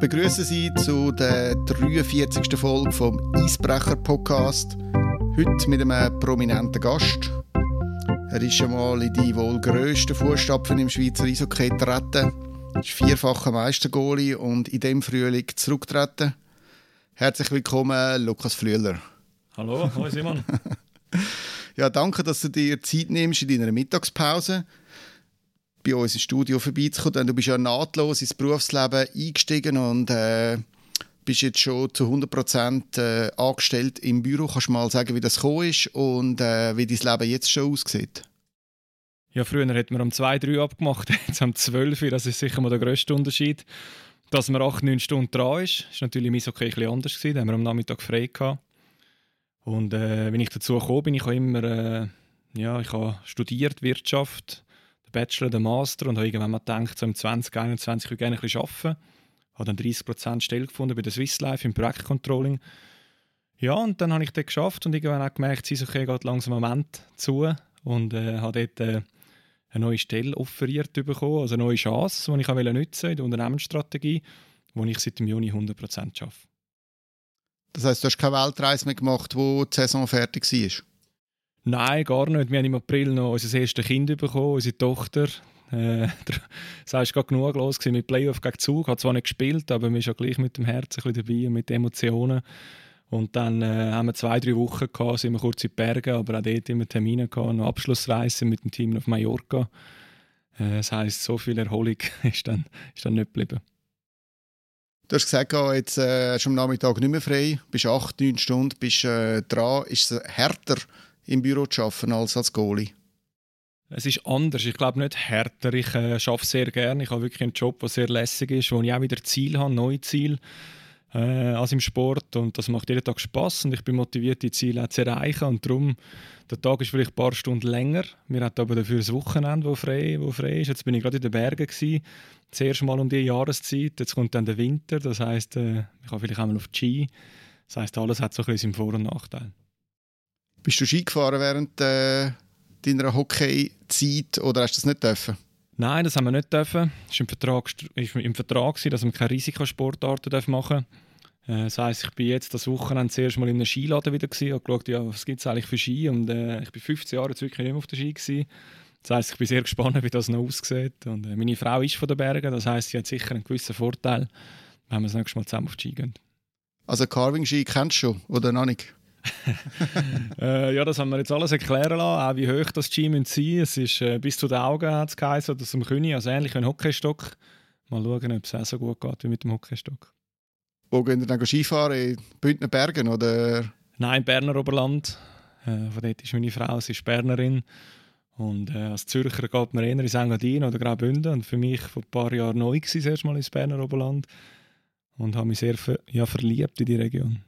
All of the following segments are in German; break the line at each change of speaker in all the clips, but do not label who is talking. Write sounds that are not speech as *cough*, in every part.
begrüße Sie zu der 43. Folge vom Eisbrecher Podcast. Heute mit einem prominenten Gast. Er ist schon mal in die wohl grössten Fußstapfen im Schweizer Eishockey getreten, ist vierfacher Meistergoalie und in dem Frühling zurückgetreten. Herzlich willkommen, Lukas Flüeler.
Hallo, hallo Simon. *laughs*
ja, danke, dass du dir Zeit nimmst in deiner Mittagspause bei uns ins Studio vorbeizukommen. Denn du bist ja nahtlos ins Berufsleben eingestiegen und äh, bist jetzt schon zu 100% äh, angestellt im Büro. Kannst du mal sagen, wie das gekommen ist und äh, wie dein Leben jetzt schon aussieht?
Ja, früher hat man um 2, 3 abgemacht, *laughs* jetzt um 12 Uhr. Das ist sicher mal der grösste Unterschied. Dass man 8, 9 Stunden dran ist, ist natürlich im Eishockey ein anders gewesen. Da haben wir am Nachmittag frei gehabt. Und äh, wenn ich dazu gekommen bin, ich habe immer äh, ja, ich habe studiert Wirtschaft den Bachelor, den Master und habe irgendwann mal gedacht, so im 2021 würde ich gerne ein bisschen arbeiten. Habe dann 30% Stelle gefunden bei der Swiss Life im Projektcontrolling. Ja, und dann habe ich das geschafft und irgendwann auch gemerkt, es okay, geht langsam am Ende zu und äh, habe dort äh, eine neue Stelle offeriert bekommen, also eine neue Chance, die ich nutzen in der Unternehmensstrategie, wo ich seit dem Juni 100% arbeite.
Das heißt, du hast keine Weltreise mehr gemacht, wo die Saison fertig war?
Nein, gar nicht. Wir haben im April noch unser erstes Kind bekommen, unsere Tochter. Äh, *laughs* war gerade genug los mit Playoff gegen Zug. Hat zwar nicht gespielt, aber wir sind gleich mit dem Herz ein dabei und mit Emotionen. Und dann äh, haben wir zwei, drei Wochen gehabt, sind wir kurz in die Berge, aber auch dort immer Termine gehabt, noch Abschlussreise mit dem Team auf Mallorca. Äh, das heisst, so viel Erholung *laughs* ist dann, ist dann nicht geblieben.
Du hast gesagt, jetzt äh, schon am Nachmittag nicht mehr frei, bist acht, neun Stunden bist, äh, dran. Ist es härter, im Büro zu arbeiten als als Goalie?
Es ist anders. Ich glaube nicht härter. Ich äh, arbeite sehr gerne. Ich habe wirklich einen Job, der sehr lässig ist, wo ich auch wieder Ziel habe, neue Ziele äh, als im Sport. Und das macht jeden Tag Spaß und ich bin motiviert, die Ziele auch zu erreichen. Und darum, der Tag ist vielleicht ein paar Stunden länger. Wir hatten aber dafür ein Wochenende, wo frei, wo frei ist. Jetzt bin ich gerade in den Bergen gewesen. Das erste Mal um die Jahreszeit. Jetzt kommt dann der Winter. Das heisst, äh, ich habe vielleicht auch mal auf die Ski. Das heisst, alles hat so ein bisschen Vor- und Nachteil.
Bist du Ski gefahren während äh, deiner Hockey-Zeit oder hast du das nicht dürfen?
Nein, das haben wir nicht dürfen. Es war im Vertrag, im Vertrag dass wir keine Risikosportarten machen dürfen. Äh, das heisst, ich bin jetzt das Wochenende zuerst mal in einem Skiladen wieder gewesen, und geschaut, ja, was gibt es eigentlich für Ski und äh, ich bin 15 Jahre jetzt wirklich nicht mehr auf der Ski gewesen. Das heisst, ich bin sehr gespannt, wie das noch aussieht. Und äh, meine Frau ist von den Bergen, das heisst, sie hat sicher einen gewissen Vorteil, wenn wir das nächste Mal zusammen auf die Ski gehen.
Also Carving-Ski kennst du schon, oder noch nicht? *laughs*
äh, ja, das haben wir jetzt alles erklären lassen, auch wie hoch das Ski sein müssen. Es ist äh, bis zu den Augen hat es geheißen, oder zum König, also ähnlich wie ein Hockeystock. Mal schauen, ob es auch so gut geht wie mit dem Hockeystock.
Wo gehen ihr dann Skifahren? In Bündner Bergen oder?
Nein, Berner Oberland. Äh, von dort ist meine Frau, sie ist Bernerin. Und äh, als Zürcher geht man eher in Engadin oder Graubünden. Und für mich vor ein paar Jahren neu gewesen, erst mal ins Berner Oberland. Und habe mich sehr ver ja, verliebt in die Region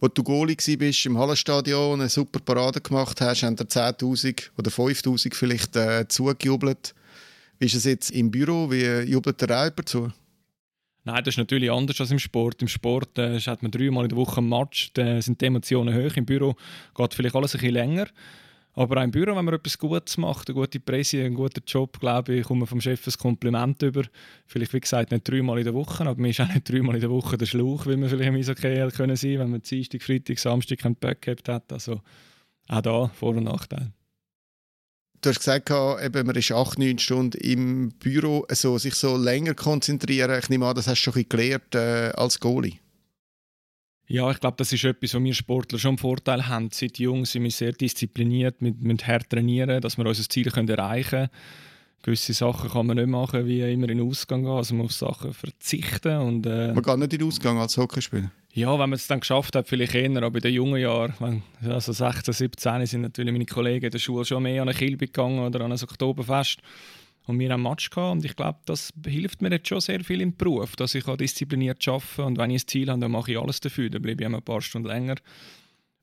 wo du Goalie warst im Hallenstadion, eine super Parade gemacht hast, haben dir 10'000 oder 5'000 vielleicht äh, zugejubelt. Wie ist es jetzt im Büro? Wie jubelt der Räuber zu?
Nein, das ist natürlich anders als im Sport. Im Sport äh, hat man dreimal in der Woche ein Match, da sind die Emotionen hoch. Im Büro geht vielleicht alles ein bisschen länger. Aber auch im Büro, wenn man etwas Gutes macht, eine gute Presse, einen guten Job, glaube ich, kommt man vom Chef ein Kompliment über. Vielleicht, wie gesagt, nicht dreimal in der Woche, aber man ist auch nicht dreimal in der Woche der Schlauch, wie man vielleicht im Eishockey können sein wenn man Dienstag, Freitag, Samstag keinen Back hat. Also auch da Vor- und Nachteile.
Du hast gesagt, eben, man ist acht, neun Stunden im Büro, also sich so länger konzentrieren. Ich nehme an, das hast du schon gelernt äh, als Goalie.
Ja, ich glaube, das ist etwas, was wir Sportler schon einen Vorteil haben. Seit jung sind wir sehr diszipliniert, wir müssen hart trainieren, dass wir unser Ziel erreichen können. Gewisse Sachen kann man nicht machen, wie immer in den Ausgang gehen. Also man muss auf Sachen verzichten. Und, äh,
man geht nicht in den Ausgang als Hockeyspieler?
Ja, wenn man es dann geschafft hat, vielleicht eher, aber in den jungen Jahren, wenn, also 16, 17, sind natürlich meine Kollegen in der Schule schon mehr an eine Kilbe gegangen oder an ein Oktoberfest. Und wir haben einen Match gehabt und ich glaube, das hilft mir jetzt schon sehr viel im Beruf, dass ich diszipliniert arbeite und wenn ich ein Ziel habe, dann mache ich alles dafür, dann bleibe ich ein paar Stunden länger.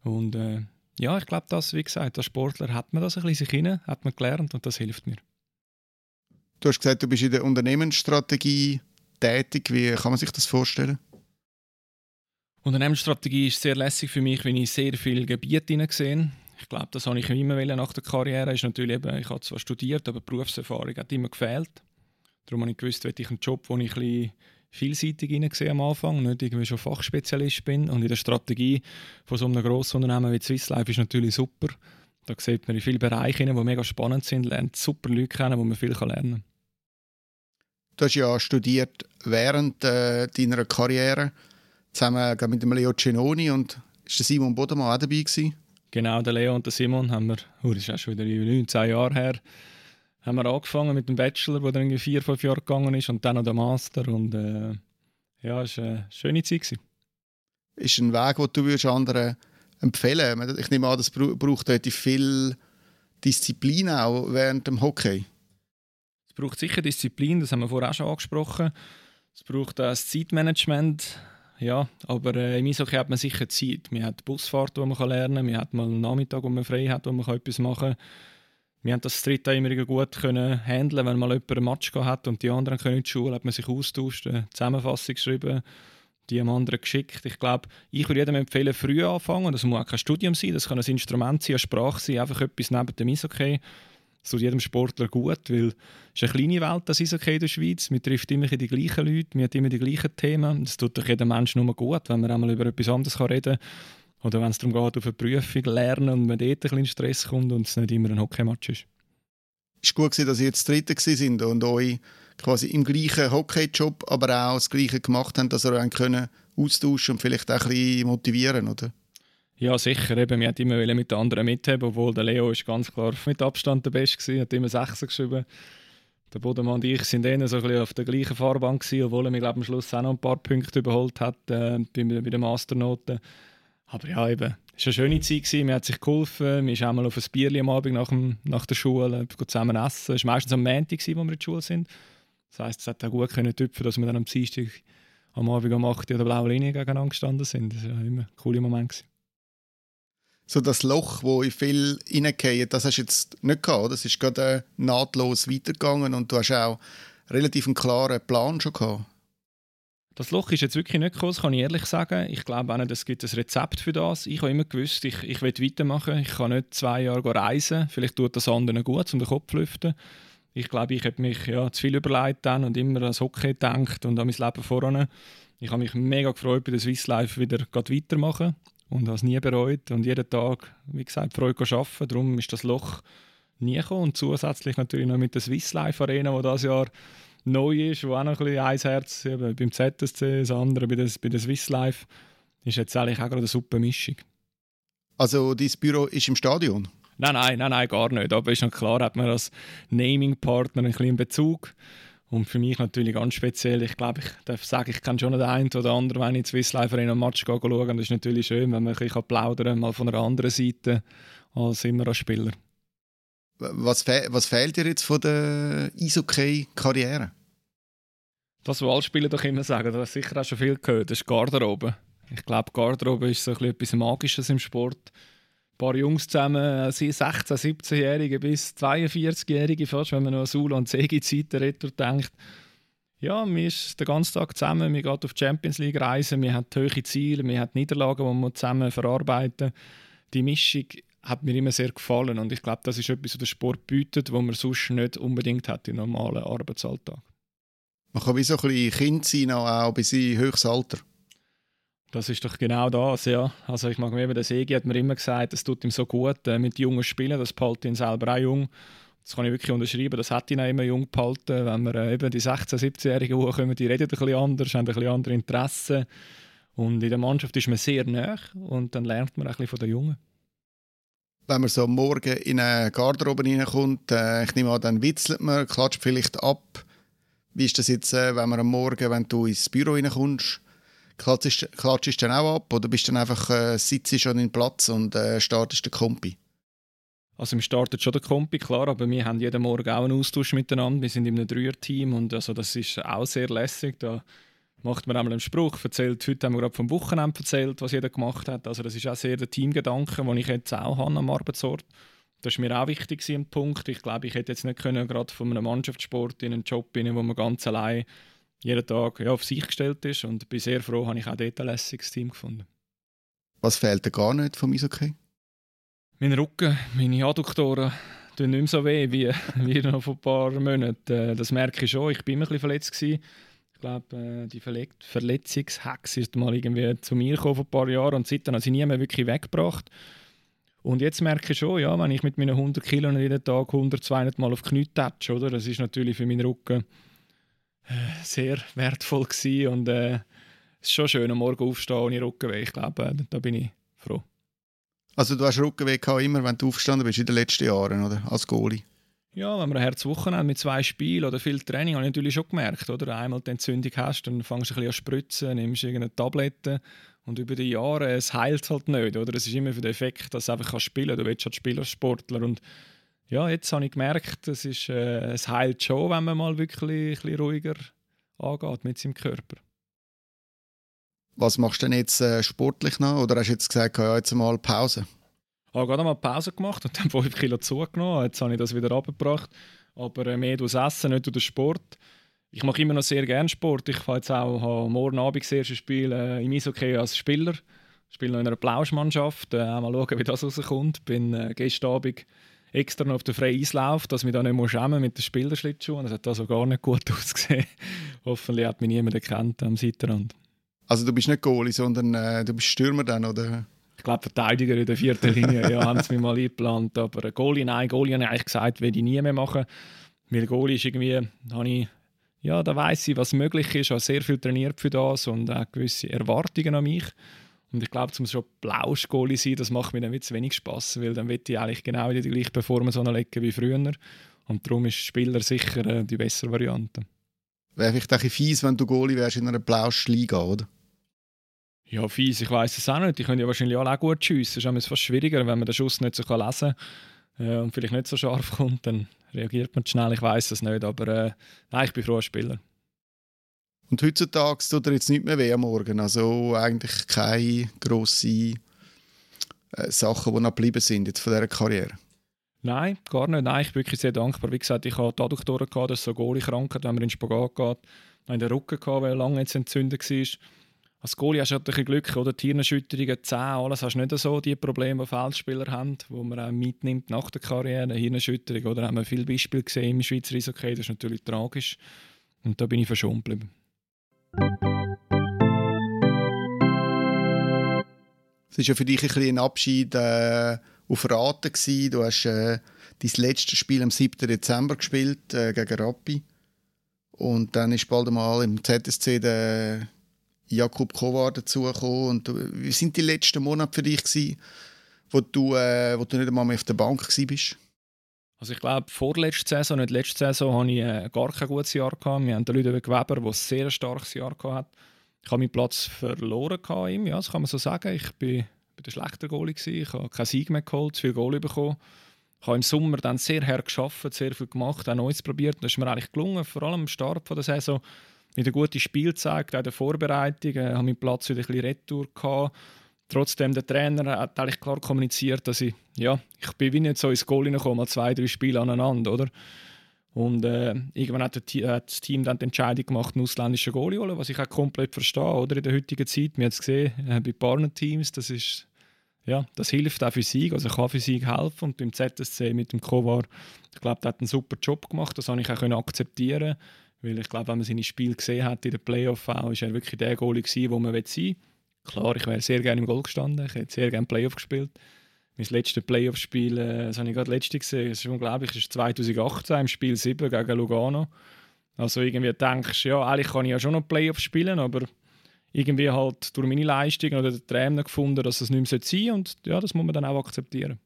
Und äh, ja, ich glaube, das, wie gesagt, als Sportler hat man das ein bisschen sich rein, hat man gelernt und das hilft mir.
Du hast gesagt, du bist in der Unternehmensstrategie tätig. Wie kann man sich das vorstellen?
Unternehmensstrategie ist sehr lässig für mich, wenn ich sehr viele Gebiete gesehen ich glaube, das habe ich immer nach der Karriere. Ist natürlich eben, ich habe zwar studiert, aber Berufserfahrung hat immer gefehlt. Darum habe ich gewusst, ich einen Job, wo ich ein vielseitig gesehen am Anfang, nicht irgendwie schon Fachspezialist bin. Und in der Strategie von so einem grossen Unternehmen wie Swiss Life ist natürlich super. Da sieht man in vielen Bereichen, die mega spannend sind, lernt super Leute kennen, wo man viel lernen kann.
Du hast ja studiert während äh, deiner Karriere zusammen mit dem Leo Cenoni und ist der Simon Bodemann auch dabei gewesen?
Genau, der Leo und der Simon haben wir, oh, das ist auch schon wieder 19 Jahre her, haben wir angefangen mit dem Bachelor, der dann irgendwie vier, fünf Jahre gegangen ist und dann noch der Master und äh, ja, es war eine schöne Zeit. Gewesen.
Ist ein Weg, den du anderen empfehlen würdest? Ich nehme an, das braucht relativ viel Disziplin auch während dem Hockey.
Es braucht sicher Disziplin, das haben wir vorher auch schon angesprochen. Es braucht das Zeitmanagement, ja, aber äh, im Eishockey hat man sicher Zeit. Man hat Busfahrt, die man lernen kann, man hat mal einen Nachmittag, wo man frei hat, wo man etwas machen kann. Wir haben das dritte immer gut können handeln, wenn mal jemand ein Match hat und die anderen können in die Schule, hat man sich austauscht, eine Zusammenfassung geschrieben, die am anderen geschickt. Ich glaube, ich würde jedem empfehlen, früh anfangen. Das muss auch kein Studium sein, das kann ein Instrument sein, eine Sprache sein, einfach etwas neben dem Eishockey es tut jedem Sportler gut, weil es ist eine kleine Welt, das Eishockey in der Schweiz. Man trifft immer die gleichen Leute, man hat immer die gleichen Themen. Es tut doch jedem Menschen nur gut, wenn man einmal über etwas anderes reden kann. Oder wenn es darum geht, auf eine Prüfung lernen und man dort ein bisschen Stress kommt und es nicht immer ein Hockeymatch ist.
Es war gut, dass ihr jetzt Dritte sind und euch quasi im gleichen Hockeyjob, aber auch das Gleiche gemacht haben, dass ihr euch austauschen und vielleicht auch ein bisschen motivieren, oder?
Ja, sicher. Eben, wir wollten immer mit den anderen mitheben, obwohl der Leo ist ganz klar mit Abstand der Beste war, hat immer Sechser geschrieben. Der Bodemann und ich sind eher so auf der gleichen Fahrbahn gewesen, obwohl er mir glaube am Schluss auch noch ein paar Punkte überholt hat äh, bei, bei den Masternoten. Aber ja, eben, es war eine schöne Zeit, gewesen. mir hat sich geholfen. Wir sind einmal auf ein Bierchen am Abend nach, dem, nach der Schule zusammen essen. Es war meistens am Montag, wo wir in der Schule sind. Das heisst, es hat auch gut können tüpfen, dass wir dann am Dienstag am Abend um 8 Uhr der blauen Linie gegeneinander gestanden sind. Das war immer ein cooler Moment. Gewesen
so das Loch, wo ich viel reingehen, das hast du jetzt nicht gehabt, oder? Das ist gerade nahtlos weitergegangen und du hast auch relativ einen klaren Plan schon gehabt.
Das Loch ist jetzt wirklich nicht das kann ich ehrlich sagen. Ich glaube auch nicht, es gibt ein Rezept für das. Ich habe immer gewusst, ich, ich will weitermachen. Ich kann nicht zwei Jahre reisen. Vielleicht tut das anderen gut, um den Kopf zu lüften. Ich glaube, ich habe mich ja, zu viel überlegt dann und immer an das Hockey gedacht und an mein Leben voran. Ich habe mich mega gefreut, bei der Swiss Life wieder weitermachen und habe es nie bereut und jeden Tag, wie gesagt, Freude arbeiten. Darum ist das Loch nie gekommen. Und zusätzlich natürlich noch mit der Swiss Life Arena, die dieses Jahr neu ist, wo auch noch ein bisschen eins Herz eben beim ZSC, das andere bei der, bei der Swiss Life, ist jetzt eigentlich auch gerade eine super Mischung.
Also dein Büro ist im Stadion?
Nein, nein, nein, nein, gar nicht. Aber ist noch klar, hat man als Naming-Partner einen kleinen Bezug. Und für mich natürlich ganz speziell. Ich glaube, ich darf sagen, ich kenne schon den einen oder anderen, wenn ich in Swiss Life Arena Match schaue. Das ist natürlich schön, wenn man ein bisschen plaudern kann, mal von einer anderen Seite als immer als Spieler.
Was, fe was fehlt dir jetzt von der Eishockey-Karriere?
Das, was alle Spieler doch immer sagen, das hast sicher auch schon viel gehört, das ist Garderobe. Ich glaube, Garderobe ist so ein etwas Magisches im Sport paar Jungs zusammen, 16-, 17-Jährige bis 42-Jährige fast, wenn man noch an Sula und Segi-Zeiten denkt. Ja, wir ist den ganzen Tag zusammen, wir gehen auf die Champions League reisen, wir haben hohe Ziele, wir haben Niederlagen, die wir zusammen verarbeiten. Die Mischung hat mir immer sehr gefallen und ich glaube, das ist etwas, was der Sport bietet, was man sonst nicht unbedingt hat im normalen Arbeitsalltag.
Man kann wie so ein Kind sein, auch bis in höchstes Alter.
Das ist doch genau das, ja. Also ich mag mir eben, der Segi hat mir immer gesagt, es tut ihm so gut äh, mit jungen Spielen, das hält ihn selber auch jung. Das kann ich wirklich unterschreiben, das hat ihn auch immer jung gehalten. Wenn wir äh, eben die 16-, 17-Jährigen hochkommen, die reden ein bisschen anders, haben ein bisschen andere Interessen. Und in der Mannschaft ist man sehr nah und dann lernt man ein bisschen von den Jungen.
Wenn man so Morgen in eine Garderobe reinkommt, äh, ich nehme an, dann witzelt man, klatscht vielleicht ab. Wie ist das jetzt, äh, wenn man am Morgen, wenn du ins Büro reinkommst, Klatschst, klatschst du dann auch ab oder bist du dann einfach, äh, sitzt schon in Platz und äh, startest den Kompi?
Also wir starten schon den Kompi, klar, aber wir haben jeden Morgen auch einen Austausch miteinander. Wir sind in einem Dreier-Team und also das ist auch sehr lässig. Da macht man einmal einen Spruch, erzählt, heute haben wir gerade vom Wochenende erzählt, was jeder gemacht hat. Also das ist auch sehr der Teamgedanke, den ich jetzt auch habe am Arbeitsort. Das ist mir auch wichtig, ein Punkt. Ich glaube, ich hätte jetzt nicht können, gerade von einem Mannschaftssport in einen Job, in wo man ganz allein jeden Tag ja, auf sich gestellt ist. Und bin sehr froh, habe ich auch dort ein lässiges Team gefunden.
Was fehlt dir gar nicht vom Eishockey?
Mein Rücken, meine Adduktoren tun nicht mehr so weh wie, *laughs* wie noch vor ein paar Monaten. Äh, das merke ich schon. Ich bin immer ein bisschen verletzt. Gewesen. Ich glaube, äh, die Verle Verletzungshex ist mal irgendwie zu mir gekommen vor ein paar Jahren und seitdem habe ich nie mehr wirklich weggebracht. Und jetzt merke ich schon, ja, wenn ich mit meinen 100 Kilo jeden Tag 100, 200 Mal auf die Knie tätsche, oder? Das ist natürlich für meinen Rücken sehr wertvoll gewesen und äh, es ist schon schön, am Morgen aufstehen ohne Rückenweh. Ich glaube, äh, da bin ich froh.
Also du hast Rückenweh gehabt, immer, wenn du aufgestanden bist in den letzten Jahren, oder? Als Goalie?
Ja, wenn man ein Herzwochenende mit zwei Spielen oder viel Training, habe ich natürlich schon gemerkt, oder? Einmal die Entzündung hast, dann fängst du ein bisschen an spritzen, nimmst irgendeine Tablette und über die Jahre, es heilt halt nicht, oder? Es ist immer für den Effekt, dass du einfach spielen kannst. Du willst halt spielen als Sportler und ja, jetzt habe ich gemerkt, es, ist, äh, es heilt schon, wenn man mal wirklich ein bisschen ruhiger angeht mit seinem Körper.
Was machst du denn jetzt äh, sportlich noch? Oder hast du jetzt gesagt, ja, jetzt mal Pause?
Ich habe gerade mal Pause gemacht und dann *laughs* 5 Kilo zugenommen. Jetzt habe ich das wieder abgebracht. Aber äh, mehr durch das Essen, nicht durch den Sport. Ich mache immer noch sehr gerne Sport. Ich fahre jetzt auch morgen Abend das erste Spiel äh, im Eishockey als Spieler. Ich spiele noch in einer Plauschmannschaft. Äh, mal schauen, wie das rauskommt. Ich bin äh, gestern Abend extra noch auf der freien Eislauf, dass ich da nicht mehr schämen mit den Spielerschlittschuhen. Das hat also gar nicht gut *laughs* ausgesehen. Hoffentlich hat mich niemand erkannt am Seitenrand.
Also du bist nicht Goalie, sondern äh, du bist Stürmer dann, oder?
Ich glaube, Verteidiger in der vierten Linie, ja, haben sie mir mal eingeplant. Aber Goalie, nein, Goalie habe ich eigentlich gesagt, will ich nie mehr machen. Weil Goalie ist irgendwie, habe ich, ja, da weiß ich, was möglich ist. Habe sehr viel trainiert für das und auch gewisse Erwartungen an mich. Und ich glaube, zum schon Blausch-Goalie sein, das macht mir dann zu wenig Spass, weil dann will ich eigentlich genau die gleiche Performance anlegen wie früher. Und darum ist Spieler sicher äh, die bessere Variante.
Wäre vielleicht ein bisschen fies, wenn du Goalie wärst in einer Blausch-Liga, oder?
Ja, fies, ich weiß es auch nicht. Die können ja wahrscheinlich alle auch gut schiessen. Es ist fast schwieriger, wenn man den Schuss nicht so lesen kann äh, und vielleicht nicht so scharf *laughs* kommt, dann reagiert man schnell. Ich weiß es nicht, aber äh, nein, ich bin froh als Spieler.
Und heutzutage tut er jetzt nicht mehr weh am Morgen. Also eigentlich keine grossen äh, Sachen, die noch geblieben sind jetzt von dieser Karriere.
Nein, gar nicht. Nein, ich bin wirklich sehr dankbar. Wie gesagt, ich hatte dadurch gehabt, dass so Goalie krank wenn man in den Spagat geht. Ich in den Rücken gehabt, weil er lange jetzt entzündet war als Goalie hast du ein Glück, oder? Hirnerschütterungen, Zähne, alles hast du nicht so die Probleme, die Feldspieler haben, die man auch mitnimmt nach der Karriere. Hirnerschütterung, oder? Haben wir viele Beispiele gesehen im Schweizer Eishockey, das ist natürlich tragisch. Und da bin ich verschont geblieben.
Es war ja für dich ein, ein Abschied äh, auf Raten. Gewesen. Du hast äh, dein letztes Spiel am 7. Dezember gespielt äh, gegen Rappi. Und dann ist bald einmal im ZSC der Jakub Kovar dazugekommen. Und wie sind die letzten Monate für dich gewesen, wo du, äh, wo du nicht einmal mehr auf der Bank warst?
Also ich glaube, vorletzte Saison, nicht letzte Saison, hatte ich äh, gar kein gutes Jahr. Gehabt. Wir haben den Ludovic Weber, der ein sehr starkes Jahr hatte. Ich habe meinen Platz verloren in ihm, ja, das kann man so sagen. Ich bin, bin der schlechter Goalie gewesen. Ich habe keinen Sieg mehr geholt, zu viel Goalie bekommen. Ich habe im Sommer dann sehr hart geschafft, sehr viel gemacht, auch Neues probiert. Das ist mir eigentlich gelungen, vor allem am Start der Saison wieder gute Spiel gezeigt, auch in der Vorbereitung, äh, habe meinen Platz wieder ein bisschen retour gehabt. Trotzdem, der Trainer hat eigentlich klar kommuniziert, dass ich, ja, ich bin wie nicht so ins Goal hineingekommen, mal zwei, drei Spiele aneinander, oder? Und äh, irgendwann hat, das Team dann die Entscheidung gemacht, einen ausländischen Goal zu holen, was ich auch komplett verstehe, oder? In der heutigen Zeit, wir haben es gesehen, äh, bei Partner-Teams, das ist, ja, das hilft auch für Sieg, also kann für Sieg helfen. Und beim ZSC mit dem Kovar, ich glaube, der hat einen super Job gemacht, das habe ich auch akzeptieren können weil ich glaube, wenn man seine Spiele gesehen hat in den Playoff auch, ist er wirklich der Goalie gewesen, wo man sein will. Klar, ich wäre sehr gerne im Goal gestanden, ich hätte sehr gerne Playoff gespielt. Mein letztes Playoff-Spiel, äh, das habe ich gerade letztes gesehen, das ist unglaublich, das ist 2018 im Spiel 7 gegen Lugano. Also irgendwie denkst du, ja, eigentlich kann ich ja schon noch Playoff spielen, aber irgendwie halt durch meine Leistung oder den Trainer gefunden, dass es nicht mehr sein sollte und ja, das muss man dann auch akzeptieren.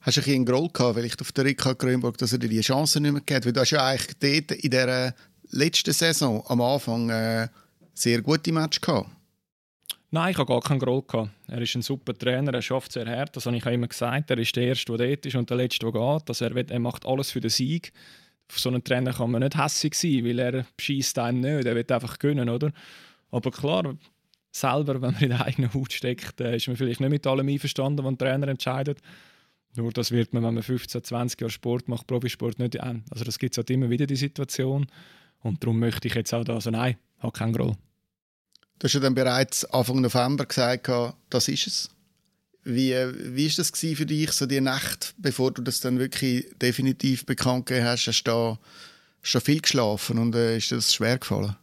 Hast du ein einen Groll gehabt, vielleicht auf der Ricard Grönburg, dass er dir die Chance nicht mehr gegeben Weil du hast ja eigentlich dort in dieser letzten Saison am Anfang äh, sehr gute Match gehabt.
Nein, ich habe gar keinen Groll gehabt. Er ist ein super Trainer, er schafft sehr hart. Das habe ich immer gesagt. Er ist der Erste, der dort ist und der Letzte, der geht. Also er, will, er macht alles für den Sieg. Auf so einen Trainer kann man nicht hässlich sein, weil er schießt einem nicht. Er will einfach gewinnen, oder? Aber klar, selber, wenn man in der eigenen Haut steckt, äh, ist man vielleicht nicht mit allem einverstanden, was ein Trainer entscheidet. Nur das wird man, wenn man 15, 20 Jahre Sport macht, Profisport nicht an. Also das gibt es halt immer wieder, die Situation. Und darum möchte ich jetzt auch da, also nein, hat keinen Groll.
Du hast ja dann bereits Anfang November gesagt, das ist es. Wie, ist das für dich, so die Nacht, bevor du das dann wirklich definitiv bekannt gegeben hast? Hast du da, du viel geschlafen und äh, ist das schwer gefallen?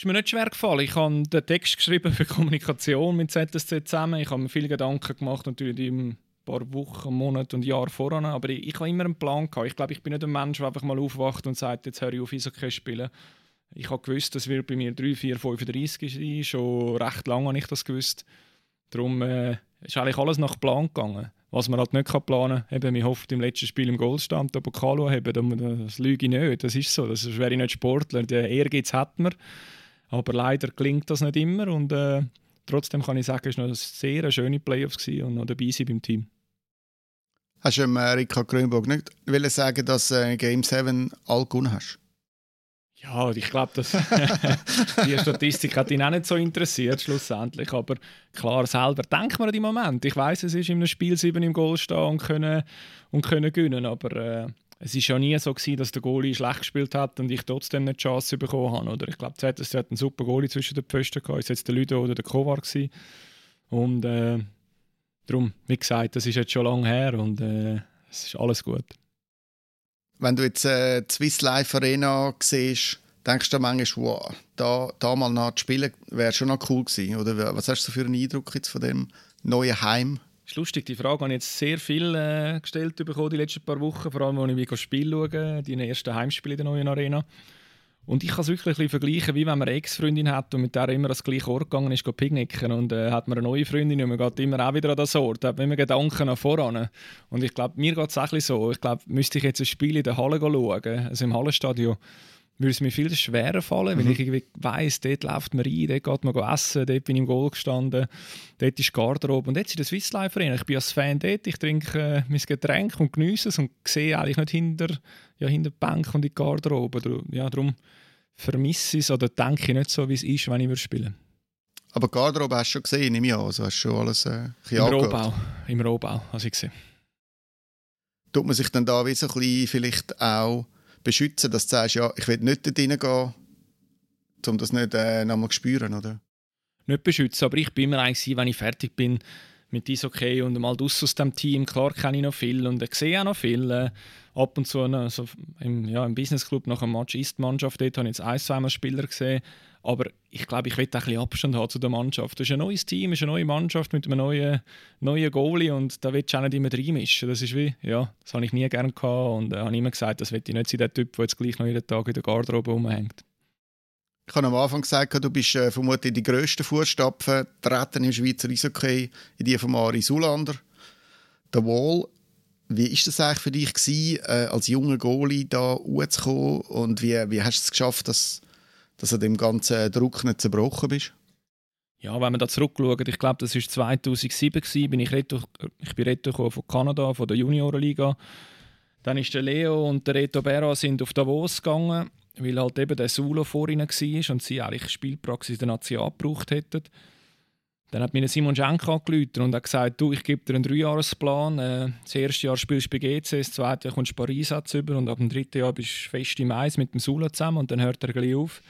ist mir nicht schwer gefallen. Ich habe den Text geschrieben für Kommunikation mit ZSC zusammen. Ich habe mir viele Gedanken gemacht, natürlich ein paar Wochen, Monaten und Jahren voran. Aber ich, ich habe immer einen Plan gehabt. Ich glaube, ich bin nicht ein Mensch, der einfach mal aufwacht und sagt, jetzt höre ich auf Eishockey spielen. Ich habe gewusst, das wird bei mir 3, 4, 35 sein. Schon recht lange habe ich das gewusst. Darum äh, ist eigentlich alles nach Plan gegangen. Was man halt nicht planen kann, eben, man hofft im letzten Spiel im Goldstand den Pokal zu haben, das lüge ich nicht, das ist so, das wäre ich nicht Sportler, den Ehrgeiz hat man, aber leider klingt das nicht immer und äh, trotzdem kann ich sagen, es war noch sehr schöne Playoffs und noch dabei sein beim Team.
Hast du Rika Grönburg nicht sagen, dass äh, Game 7 all gewonnen hast?
Ja, ich glaube, *laughs* die Statistik hat ihn auch nicht so interessiert schlussendlich. Aber klar, selber denkt man an die Moment. Ich weiß, es ist in einem Spiel 7 im Goal stehen und können, und können gewinnen. Aber äh, es ist ja nie so gewesen, dass der Goalie schlecht gespielt hat und ich trotzdem die Chance bekommen habe. Oder ich glaube, ZSC hat einen super Goalie zwischen den Pfosten gehabt. Es jetzt der Ludo oder der Kovar gewesen. Und äh, darum, wie gesagt, das ist jetzt schon lange her und äh, es ist alles gut.
Wenn du jetzt äh, die Swiss Life Arena siehst, denkst du manchmal, wow, da, da mal nach spielen wäre schon noch cool gewesen. Oder was hast du für einen Eindruck jetzt von dem neuen Heim?
Das ist lustig, die Frage habe ich jetzt sehr viel äh, gestellt bekommen die letzten paar Wochen, vor allem, als ich das Spiel schaue, die ersten Heimspiele in der neuen Arena. Und ich kann es wirklich vergleichen, wie wenn man eine Ex-Freundin hat und mit der immer das gleiche Ort gegangen ist, picknicken und äh, hat man eine neue Freundin und man geht immer auch wieder an das Ort, hat immer Gedanken nach voran. Und ich glaube, mir geht es auch so. Ich glaube, müsste ich jetzt ein Spiel in der Halle schauen, also im Hallenstadion, würde es mir viel schwerer fallen, mhm. weil ich irgendwie weiss, dort läuft man rein, dort geht man essen, dort bin ich im Goal gestanden, dort ist Garderobe und jetzt in der Swiss Life Arena. Ich bin als Fan dort, ich trinke äh, mein Getränk und genieße es und sehe eigentlich nicht hinter, ja, hinter die Bank und die Garderobe. Ja, darum vermisse ich es oder denke ich nicht so, wie es ist, wenn ich spielen
Aber Garderobe hast du schon gesehen, nehme ich an. Also hast du schon alles äh,
Im Rohbau, Im Rohbau, habe ich gesehen.
Tut man sich dann da wie so ein bisschen vielleicht auch beschützen, dass du sagst, ja, ich will nicht dort reingehen, um das nicht äh, nochmal zu spüren, oder?
Nicht beschützen, aber ich bin immer eigentlich, wenn ich fertig bin mit okay und mal aus aus dem Team. Klar kenne ich noch viel und ich sehe auch noch viel. Äh, ab und zu also im, ja, im Business Club nach einem Match ist die Mannschaft, dort habe ich jetzt ein, zweimal Spieler gesehen. Aber ich glaube, ich will ein bisschen Abstand haben zu der Mannschaft. Das ist ein neues Team, ist eine neue Mannschaft mit einem neuen, neuen Goalie und da willst du auch nicht immer reinmischen. Das ist wie, ja, das habe ich nie gerne gehabt und äh, habe immer gesagt, das will ich nicht sein, der Typ, der jetzt gleich noch jeden Tag in der Garderobe rumhängt.
Ich habe am Anfang gesagt, du bist äh, vermutlich die grössten Fußstapfen treten im Schweizer Eishockey, in die von Ari Sulander. Der Wall, wie war das eigentlich für dich gewesen, äh, als junger Goalie da hochzukommen und wie, wie hast du es geschafft, dass, dass du dem ganzen Druck nicht zerbrochen bist?
Ja, wenn man da zurückschaut, ich glaube, das war 2007, gewesen, bin ich, retour, ich bin retour von Kanada, von der Juniorenliga. Dann ist der Leo und der Reto Berra sind auf Davos gegangen weil halt eben der Sulo vor ihnen war und sie eigentlich Spielpraxis der Nazi abgebraucht hätten. Dann hat mir Simon Schenk angerufen und hat gesagt, du, ich gebe dir einen Dreijahresplan. Äh, das erste Jahr spielst du bei GC, das zweite Jahr kommst du Paris über und ab dem dritten Jahr bist du fest im Eis mit dem Sulo zusammen und dann hört er gleich auf.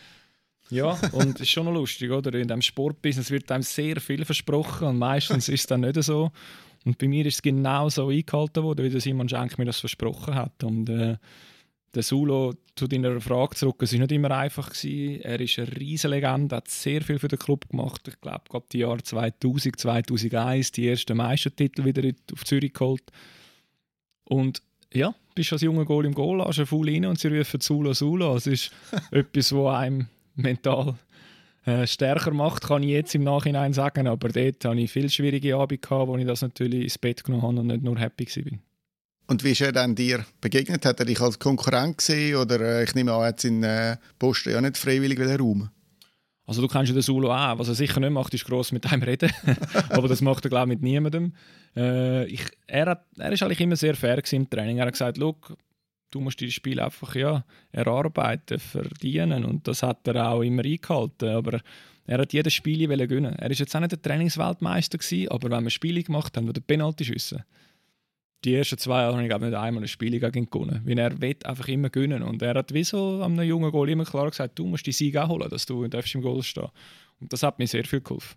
Ja, und ist schon noch lustig, oder? In diesem Sportbusiness wird einem sehr viel versprochen und meistens ist es dann nicht so. Und bei mir ist es genau so eingehalten worden, wie der Simon Schenk mir das versprochen hat. Und äh, der Sulo, zu deiner Frage zurück, es war nicht immer einfach. Gewesen. Er ist eine riesige Legende, hat sehr viel für den Club gemacht. Ich glaube, gerade die Jahre 2000, 2001, die ersten Meistertitel wieder auf Zürich geholt. Und ja, bist als junger Goal im Goal, hast voll rein und sie rufen Sulo, Sulo. Es ist *laughs* etwas, was einem mental äh, stärker macht, kann ich jetzt im Nachhinein sagen. Aber dort hatte ich viel schwierige Abende, wo ich das natürlich ins Bett genommen habe und nicht nur happy war.
Und wie ist er dann dir begegnet? Hat er dich als Konkurrent gesehen oder äh, ich nehme an, hat seinen äh, Posten ja nicht freiwillig Raum?
Also du kennst ja den Solo auch. Was er sicher nicht macht, ist gross mit einem reden. *laughs* Aber das macht er glaube ich mit niemandem. Äh, ich, er, hat, er ist eigentlich immer sehr fair im Training. Er hat gesagt, Look, du musst dieses Spiel einfach ja, erarbeiten, verdienen. Und das hat er auch immer eingehalten. Aber er hat jedes Spiel gewinnen. Er ist jetzt auch nicht der Trainingsweltmeister gewesen, aber wenn wir Spiele gemacht haben, wo der Penalty schiessen, die ersten zwei Jahre habe ich glaube nicht einmal ein Spiel gegen gewonnen. Weil er will einfach immer gewinnen. Und er hat wie so einem jungen Goal immer klar gesagt, du musst die Sieg auch holen, dass du im Goal stehen Und das hat mir sehr viel geholfen.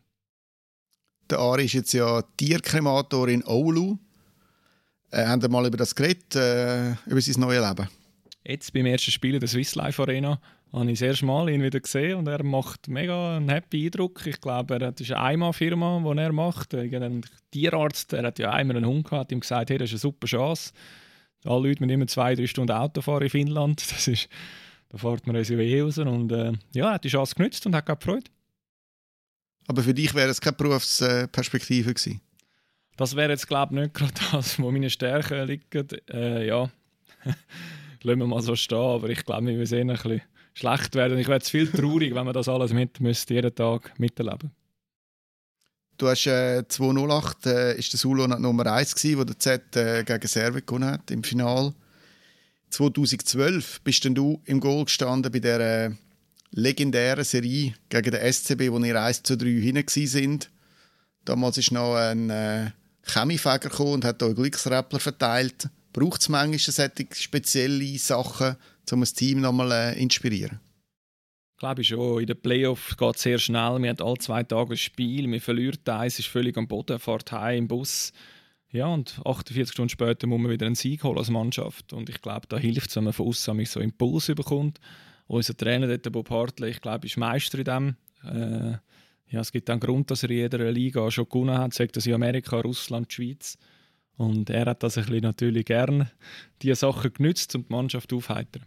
Der Ari ist jetzt ja Tierkremator in Oulu. Äh, haben wir mal über das geredet, äh, über sein neues Leben?
jetzt beim ersten Spiel der Swiss Life Arena habe ich das erste Mal ihn wieder gesehen und er macht mega einen happy Eindruck. Ich glaube, er hat, eine Einmal-Firma, die er macht. Ein Tierarzt, der hat ja einmal einen Hund gehabt, hat ihm gesagt, hey, das ist eine super Chance. Alle Leute müssen immer zwei, drei Stunden Auto fahren in Finnland. *laughs* Das ist, da fährt man SUV raus und äh, ja, er hat die Chance genützt und hat Freude.
Aber für dich wäre es keine Berufsperspektive gewesen?
Das wäre jetzt, glaube ich, nicht gerade das, wo meine Stärken liegen. Äh, ja, *laughs* lassen wir mal so stehen, aber ich glaube, wir sehen ein bisschen schlecht werden. Ich wäre zu viel traurig, wenn man das alles mit müsste, jeden Tag miterleben.
Du hast äh, 2008 äh, ist der Solo Nummer 1 gewesen, wo der Z äh, gegen Serbien gewonnen hat im Finale. 2012 bist dann du im Goal gestanden bei der äh, legendären Serie gegen den SCB, wo ihr 1 zu 3 hinten sind. Damals ist noch ein äh, Chemiefäger gekommen und hat euch Glücksräppler verteilt. Braucht es manchmal solche spezielle Sachen, um ein Team nochmal äh, inspirieren?
Ich glaube schon. In den Playoffs geht es sehr schnell. Wir haben alle zwei Tage ein Spiel. Wir verlieren eins, ist völlig am Boden, fährt heim im Bus. Ja, und 48 Stunden später muss man wieder einen Sieg holen als Mannschaft. Und ich glaube, da hilft es, wenn man von außen so Impuls bekommt. Unser Trainer, dort, Bob Hartley, ich glaube, ist Meister in dem. Äh, ja, es gibt einen Grund, dass er in jeder Liga schon gewonnen hat, sagt das in Amerika, Russland, die Schweiz. Und er hat das ein bisschen natürlich gern diese Sachen genützt, um die Mannschaft aufzuheitern.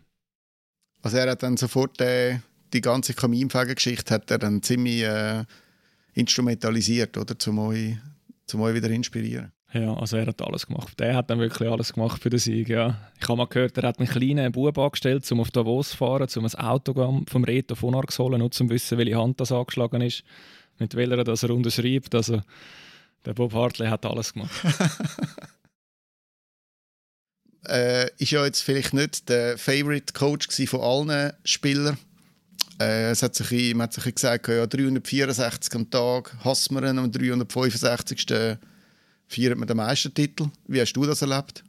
Also er hat dann sofort äh, die ganze Kaminfegergeschichte hat er dann ziemlich äh, instrumentalisiert, oder, zum euch, zum euch wieder inspirieren.
Ja, also er hat alles gemacht. Der hat dann wirklich alles gemacht für den Sieg, ja. Ich habe mal gehört, er hat einen kleinen Bub angestellt, um auf Davos zu fahren, um ein Auto vom Reto von Arx zu holen, nur um zu wissen, welche Hand das angeschlagen ist, mit welcher das er unterschreibt. Also der Bob Hartley hat alles gemacht. *laughs*
äh, ist ja jetzt vielleicht nicht der Favorite Coach von allen Spielern. Äh, es hat sich, man hat sich gesagt, ja, 364 am Tag hassen wir ihn, am 365. feiert man den Meistertitel. Wie hast du das erlebt?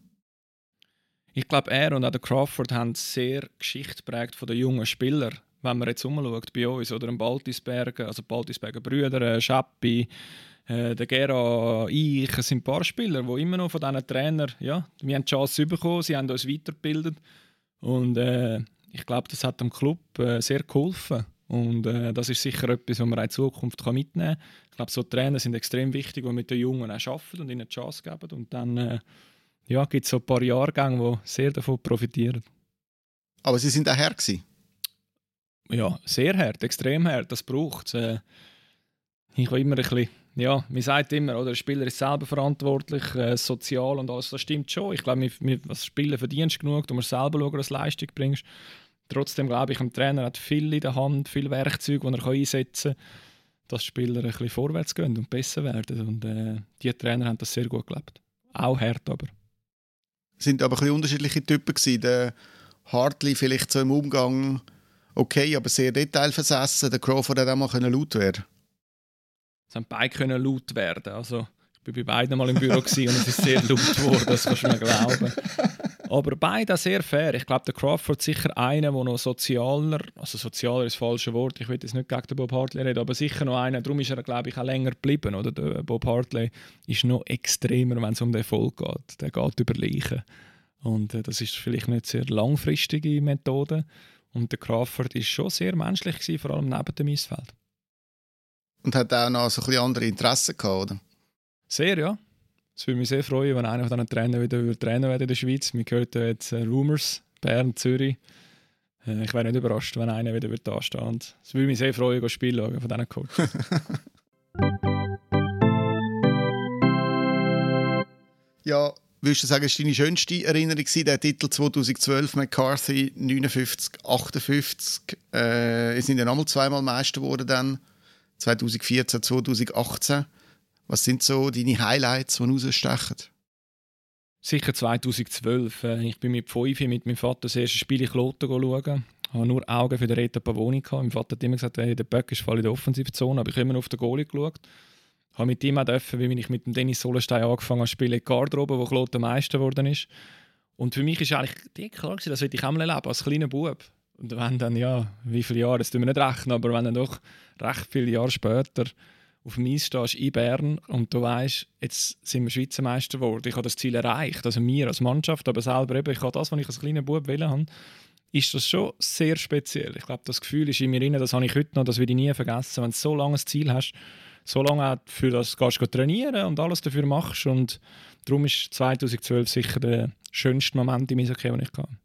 Ich glaube, er und auch der Crawford haben sehr Geschichte prägt von den jungen Spielern. Wenn man jetzt umschaut bei uns oder? Im Baltisbergen, also Baltisberger Brüder, äh, Schappi, äh, der Gera, ich, es sind ein paar Spieler, die immer noch von diesen Trainern, ja, wir haben die Chance bekommen, sie haben uns weitergebildet. Und äh, ich glaube, das hat dem Club äh, sehr geholfen. Und äh, das ist sicher etwas, was man in Zukunft kann mitnehmen kann. Ich glaube, so Trainer sind extrem wichtig, die mit den Jungen auch arbeiten und ihnen die Chance geben. Und dann äh, ja, gibt es so ein paar Jahrgänge, die sehr davon profitieren.
Aber sie sind auch her
Ja, sehr hart, extrem hart, das braucht es. Äh, ich war immer ein bisschen ja, man sagt immer, oder, der Spieler ist selber verantwortlich, äh, sozial und alles, das stimmt schon. Ich glaube, als Spieler verdienst genug, du musst selber schauen, dass Leistung bringst. Trotzdem glaube ich, ein Trainer hat viel in der Hand, viele Werkzeuge, die er einsetzen kann, dass Spieler ein bisschen vorwärts gehen und besser werden. Und äh, die Trainer haben das sehr gut gelebt. Auch hart aber.
sind aber ein bisschen unterschiedliche Typen. Der Hartley vielleicht so im Umgang okay, aber sehr detailversessen. Der Crawford hat auch mal laut werden
es haben beide können laut werden. Also, ich war bei beiden mal im Büro und es ist sehr laut geworden, das kannst du mir glauben. Aber beide sehr fair. Ich glaube, der Crawford ist sicher einer, der noch sozialer, also sozialer ist das falsche Wort, ich will jetzt nicht gegen den Bob Hartley reden, aber sicher noch einer, darum ist er, glaube ich, auch länger geblieben. Oder? Der Bob Hartley ist noch extremer, wenn es um den Erfolg geht. Der geht über Leichen. Und äh, das ist vielleicht nicht sehr langfristige Methode. Und der Crawford ist schon sehr menschlich gewesen, vor allem neben dem Eisfeld.
Und hat auch noch so ein bisschen andere Interessen gehabt, oder?
Sehr, ja. Es würde mich sehr freuen, wenn einer von diesen Trainern wieder Trainer werden in der Schweiz. Wir hören jetzt äh, Rumors, Bern, Zürich. Äh, ich wäre nicht überrascht, wenn einer wieder da steht. Es würde mich sehr freuen, ein Spiel schauen von diesen Coaches. *laughs* *laughs*
ja, würdest du sagen, es war deine schönste Erinnerung, der Titel 2012 McCarthy 59, 58. Äh, ihr sind ja nochmal zweimal Meister geworden dann. 2014, 2018. Was sind so deine Highlights, die rausstechen?
Sicher 2012. Äh, ich bin mit fünf mit meinem Vater das erste Spiel in Kloten schauen. Ich hatte nur Augen für den Reto Pavoni. Mein Vater hat immer gesagt, hey, der Böck ist voll in der Offensivzone. Aber ich habe immer auf den Goalie geschaut. Habe mit ihm auch dürfen, wie ich mit dem Dennis Solenstein angefangen habe spielen, Garderobe, wo Kloten Meister geworden ist. Und für mich war eigentlich klar, das will ich auch mal erleben, als kleiner Bub. Und wenn dann, ja, wie viele Jahre, das tun wir nicht rechnen, aber wenn dann doch recht viele Jahre später auf dem Eis stehst in Bern und du weißt, jetzt sind wir Schweizer Meister geworden. Ich habe das Ziel erreicht, also wir als Mannschaft, aber selber eben, ich habe das, was ich als kleiner Bub wollte habe, ist das schon sehr speziell. Ich glaube, das Gefühl ist in mir drin, das habe ich heute noch, das werde ich nie vergessen. Wenn du so lange ein Ziel hast, so lange auch für das gehst du trainieren und alles dafür machst und darum ist 2012 sicher der schönste Moment in meinem Eishockey, den ich hatte.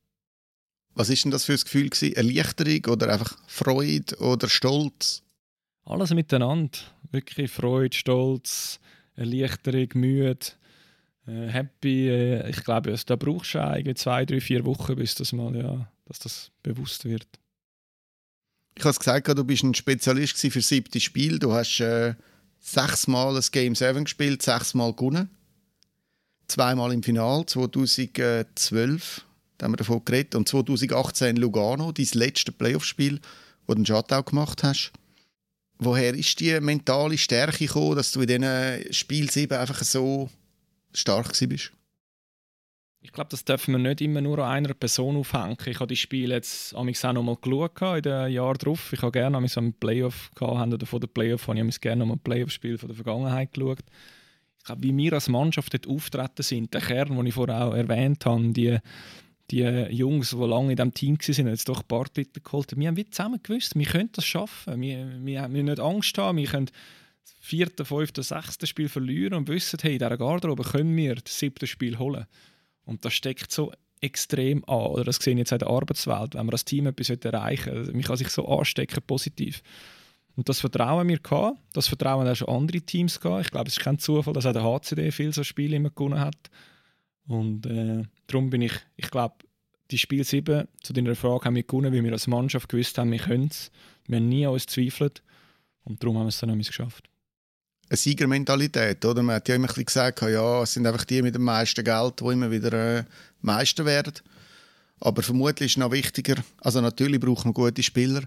Was ist denn das für ein Gefühl gewesen? Erleichterung oder einfach Freude oder Stolz?
Alles miteinander. Wirklich Freude, Stolz, Erleichterung, Mühe, äh, happy. Äh, ich glaube, also, da brauchst du eigentlich zwei, drei, vier Wochen, bis das mal, ja, dass das bewusst wird.
Ich habe es gesagt, du bist ein Spezialist für das siebte Spiel. Du hast äh, sechsmal ein Game 7 gespielt, sechsmal gewonnen. Zweimal im Finale, 2012 da haben wir davon geredet. Und 2018 in Lugano, dein letzte Playoff-Spiel, wo du einen Shutout gemacht hast. Woher ist die mentale Stärke gekommen, dass du in diesen Spiel 7 einfach so stark bist?
Ich glaube, das dürfen wir nicht immer nur an einer Person aufhängen. Ich habe die Spiele jetzt auch noch mal geschaut in den Jahren drauf. Ich habe gerne an einem Playoff gehabt, oder vor dem Playoff habe ich gerne noch ein Playoff-Spiel von der Vergangenheit geschaut. Ich glaube, wie wir als Mannschaft dort auftreten sind, der Kern, den ich vorher auch erwähnt habe, die, die Jungs, die lange in diesem Team waren, jetzt doch ein paar Titel geholt. Wir haben zusammen gewusst, wir können das schaffen. Wir, wir, wir nicht Angst haben, wir können das vierte, fünfte, sechste Spiel verlieren und wissen, hey, in dieser Garderobe können wir das siebte Spiel holen. Und das steckt so extrem an. Oder das sehen jetzt in der Arbeitswelt, wenn man das Team etwas erreichen will. Also, man kann sich so anstecken, positiv. Und das Vertrauen mir gehabt, das Vertrauen auch schon andere Teams gehabt. Ich glaube, es ist kein Zufall, dass auch der HCD viele so Spiele immer gewonnen hat. Und äh, darum bin ich, ich glaube, die Spiel 7 zu deiner Frage haben wir gewonnen, weil wir als Mannschaft gewusst haben, wir können es. Wir haben nie an uns gezweifelt. Und darum haben wir es dann auch geschafft.
Eine Siegermentalität, oder? Man hat ja immer gesagt, ja, es sind einfach die mit dem meisten Geld, die immer wieder äh, Meister werden. Aber vermutlich ist es noch wichtiger, also natürlich braucht man gute Spieler,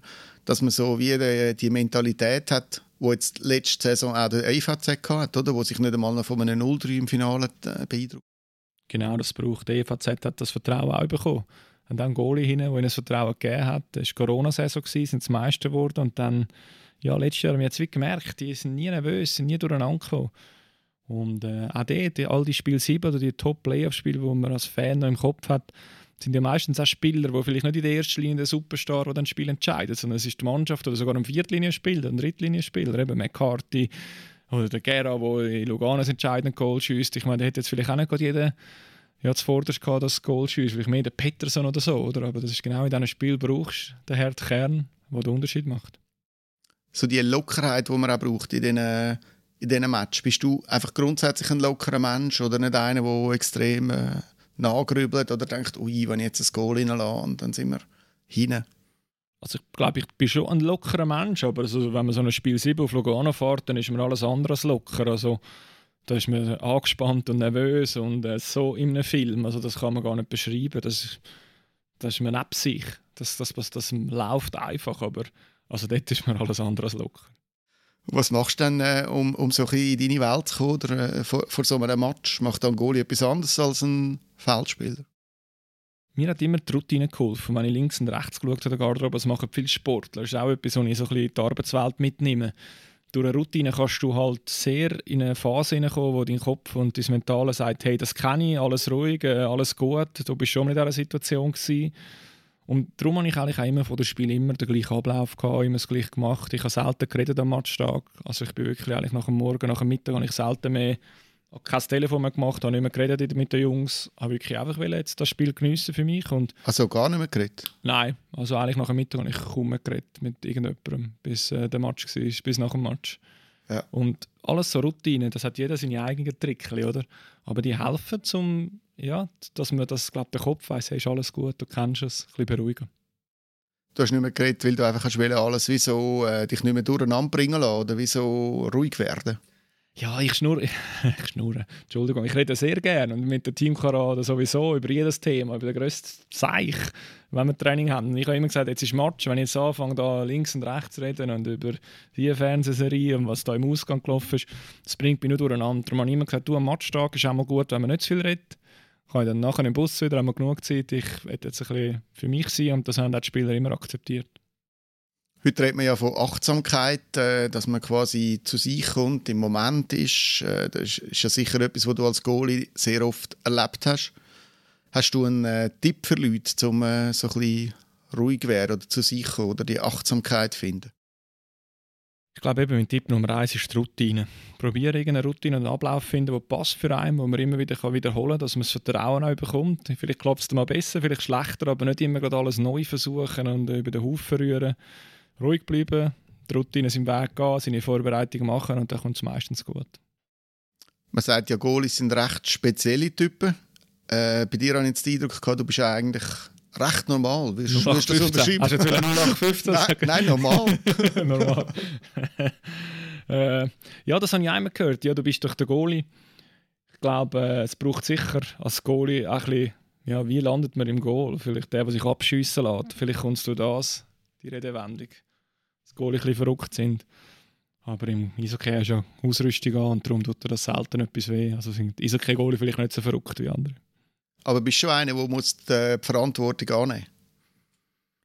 dass man so wie die, die Mentalität hat, wo jetzt letzte Saison auch der EVZ hat, oder? Wo sich nicht einmal noch von einem 0-3 im Finale äh, beeindruckt.
Genau, das braucht. Die EVZ hat das Vertrauen auch bekommen. Und dann Goalie hin, der ihnen das Vertrauen gegeben hat. Das war Corona-Saison, sind sie Meister geworden. Und dann, ja, letztes Jahr haben wir jetzt gemerkt, die sind nie nervös, sind nie durcheinander gekommen. Und äh, auch dort, all die Spiele 7 oder die Top-Playoff-Spiele, die man als Fan noch im Kopf hat, sind ja meistens auch Spieler, die vielleicht nicht in der ersten Linie der Superstar, der dann Spiel entscheidet, sondern es ist die Mannschaft oder sogar ein Viertlinien-Spieler, ein Drittlinien-Spieler, eben McCarthy, oder der Gera, der in Lugano das entscheidende Goal schießt. Ich meine, der hätte jetzt vielleicht auch nicht jeder ja, zuvorderst gehabt, das Goal schießt, vielleicht mehr der Peterson oder so, oder? Aber das ist genau in diesem Spiel brauchst der Herdkern, der den Unterschied macht.
So die Lockerheit, die man auch braucht in diesen, in diesen Match. Bist du einfach grundsätzlich ein lockerer Mensch oder nicht einer, der extrem äh, nachgrübelt oder denkt, ui, wenn ich jetzt ein Goal reinlasse, dann sind wir hinein?
Also ich glaube, ich bin schon ein lockerer Mensch, aber also, wenn man so ein Spiel 7 auf Lugano fährt, dann ist man alles andere als locker. Also, da ist man angespannt und nervös und äh, so in einem Film. Also das kann man gar nicht beschreiben. Das, das ist man neben sich. Das, das, das, das läuft einfach, aber also dort ist man alles andere als locker.
Was machst du denn, äh, um, um so ein in deine Welt zu kommen oder, äh, vor, vor so einem Match? Macht Angoli etwas anderes als ein Feldspieler?
Mir hat immer die Routine geholfen. Wenn ich links und rechts geschaut habe, der Garderobe, das machen viele Sportler. Das ist auch etwas, was ich so ein bisschen in die Arbeitswelt mitnehme. Durch eine Routine kannst du halt sehr in eine Phase hineinkommen, wo dein Kopf und dein Mentale sagt, hey, das kenne ich, alles ruhig, äh, alles gut, du bist schon in dieser Situation gewesen. Und darum habe ich eigentlich auch immer von dem Spiel immer den gleichen Ablauf gehabt, immer das gleiche gemacht. Ich habe selten geredet am Matchtag. Also ich bin wirklich eigentlich nach dem Morgen, nach dem Mittag habe ich selten mehr habe kein Telefon mehr gemacht, habe nicht mehr geredet mit den Jungs, habe wirklich einfach jetzt das Spiel geniessen für mich. Und
also gar nicht mehr geredet?
Nein, also eigentlich nach dem Mittag habe ich kaum mehr geredet mit irgendjemandem, bis äh, der Match war, bis nach dem Match. Ja. Und alles so Routine, das hat jeder seine eigenen Tricks, oder? Aber die helfen, zum, ja, dass man das, glaube der Kopf weiß, hey, ist alles gut, du kennst es, ein bisschen beruhigen.
Du hast nicht mehr geredet, weil du einfach hast alles wie so, äh, dich nicht mehr durcheinander bringen lassen oder wie so ruhig werden
ja, ich schnurre, *laughs* ich schnurre, Entschuldigung, ich rede sehr gerne und mit der Teamkamerad sowieso über jedes Thema, über den grössten Seich, wenn wir Training haben. Und ich habe immer gesagt, jetzt ist Match, wenn ich jetzt anfange, da links und rechts zu reden und über die Fernsehserie und was da im Ausgang gelaufen ist, das bringt mich nur durcheinander. Darum habe ich immer gesagt, du, am Matchtag ist auch mal gut, wenn man nicht zu viel redet. Ich dann nachher im Bus wieder, wir genug Zeit, ich werde jetzt ein bisschen für mich sein und das haben die Spieler immer akzeptiert.
Heute redet man ja von Achtsamkeit, äh, dass man quasi zu sich kommt, im Moment ist. Äh, das ist ja sicher etwas, was du als Goalie sehr oft erlebt hast. Hast du einen äh, Tipp für Leute, um so ein bisschen ruhig zu werden oder zu sich kommen oder die Achtsamkeit zu finden?
Ich glaube, eben mein Tipp Nummer eins ist die Routine. Probiere irgendeine Routine und einen Ablauf finden, der passt für einen, wo man immer wieder wiederholen kann, dass man das Vertrauen auch bekommt. Vielleicht klappt es mal besser, vielleicht schlechter, aber nicht immer alles neu versuchen und über den Haufen rühren. Ruhig bleiben, die Routine im Weg gehen, seine Vorbereitungen machen und dann kommt es meistens gut.
Man sagt ja, Goalies sind recht spezielle Typen. Äh, bei dir habe ich jetzt den Eindruck gehabt, du bist eigentlich recht normal.
Wie hast du das unterschreiben? Hast du jetzt 0815
nein, nein, normal. *laughs*
normal. *laughs* äh, ja, das habe ich einmal gehört. Ja, du bist doch der Goalie. Ich glaube, äh, es braucht sicher als Goalie ein bisschen, ja, wie landet man im Goal? Vielleicht der, der sich abschiessen lässt. Vielleicht kommst du das, die Redewendung. Dass Goalie ein bisschen verrückt sind. Aber im Eishockey hast du ja Ausrüstung an und darum tut dir das selten etwas weh. Also sind Eishockey-Goalie vielleicht nicht so verrückt wie andere.
Aber bist du schon einer, der muss die Verantwortung annehmen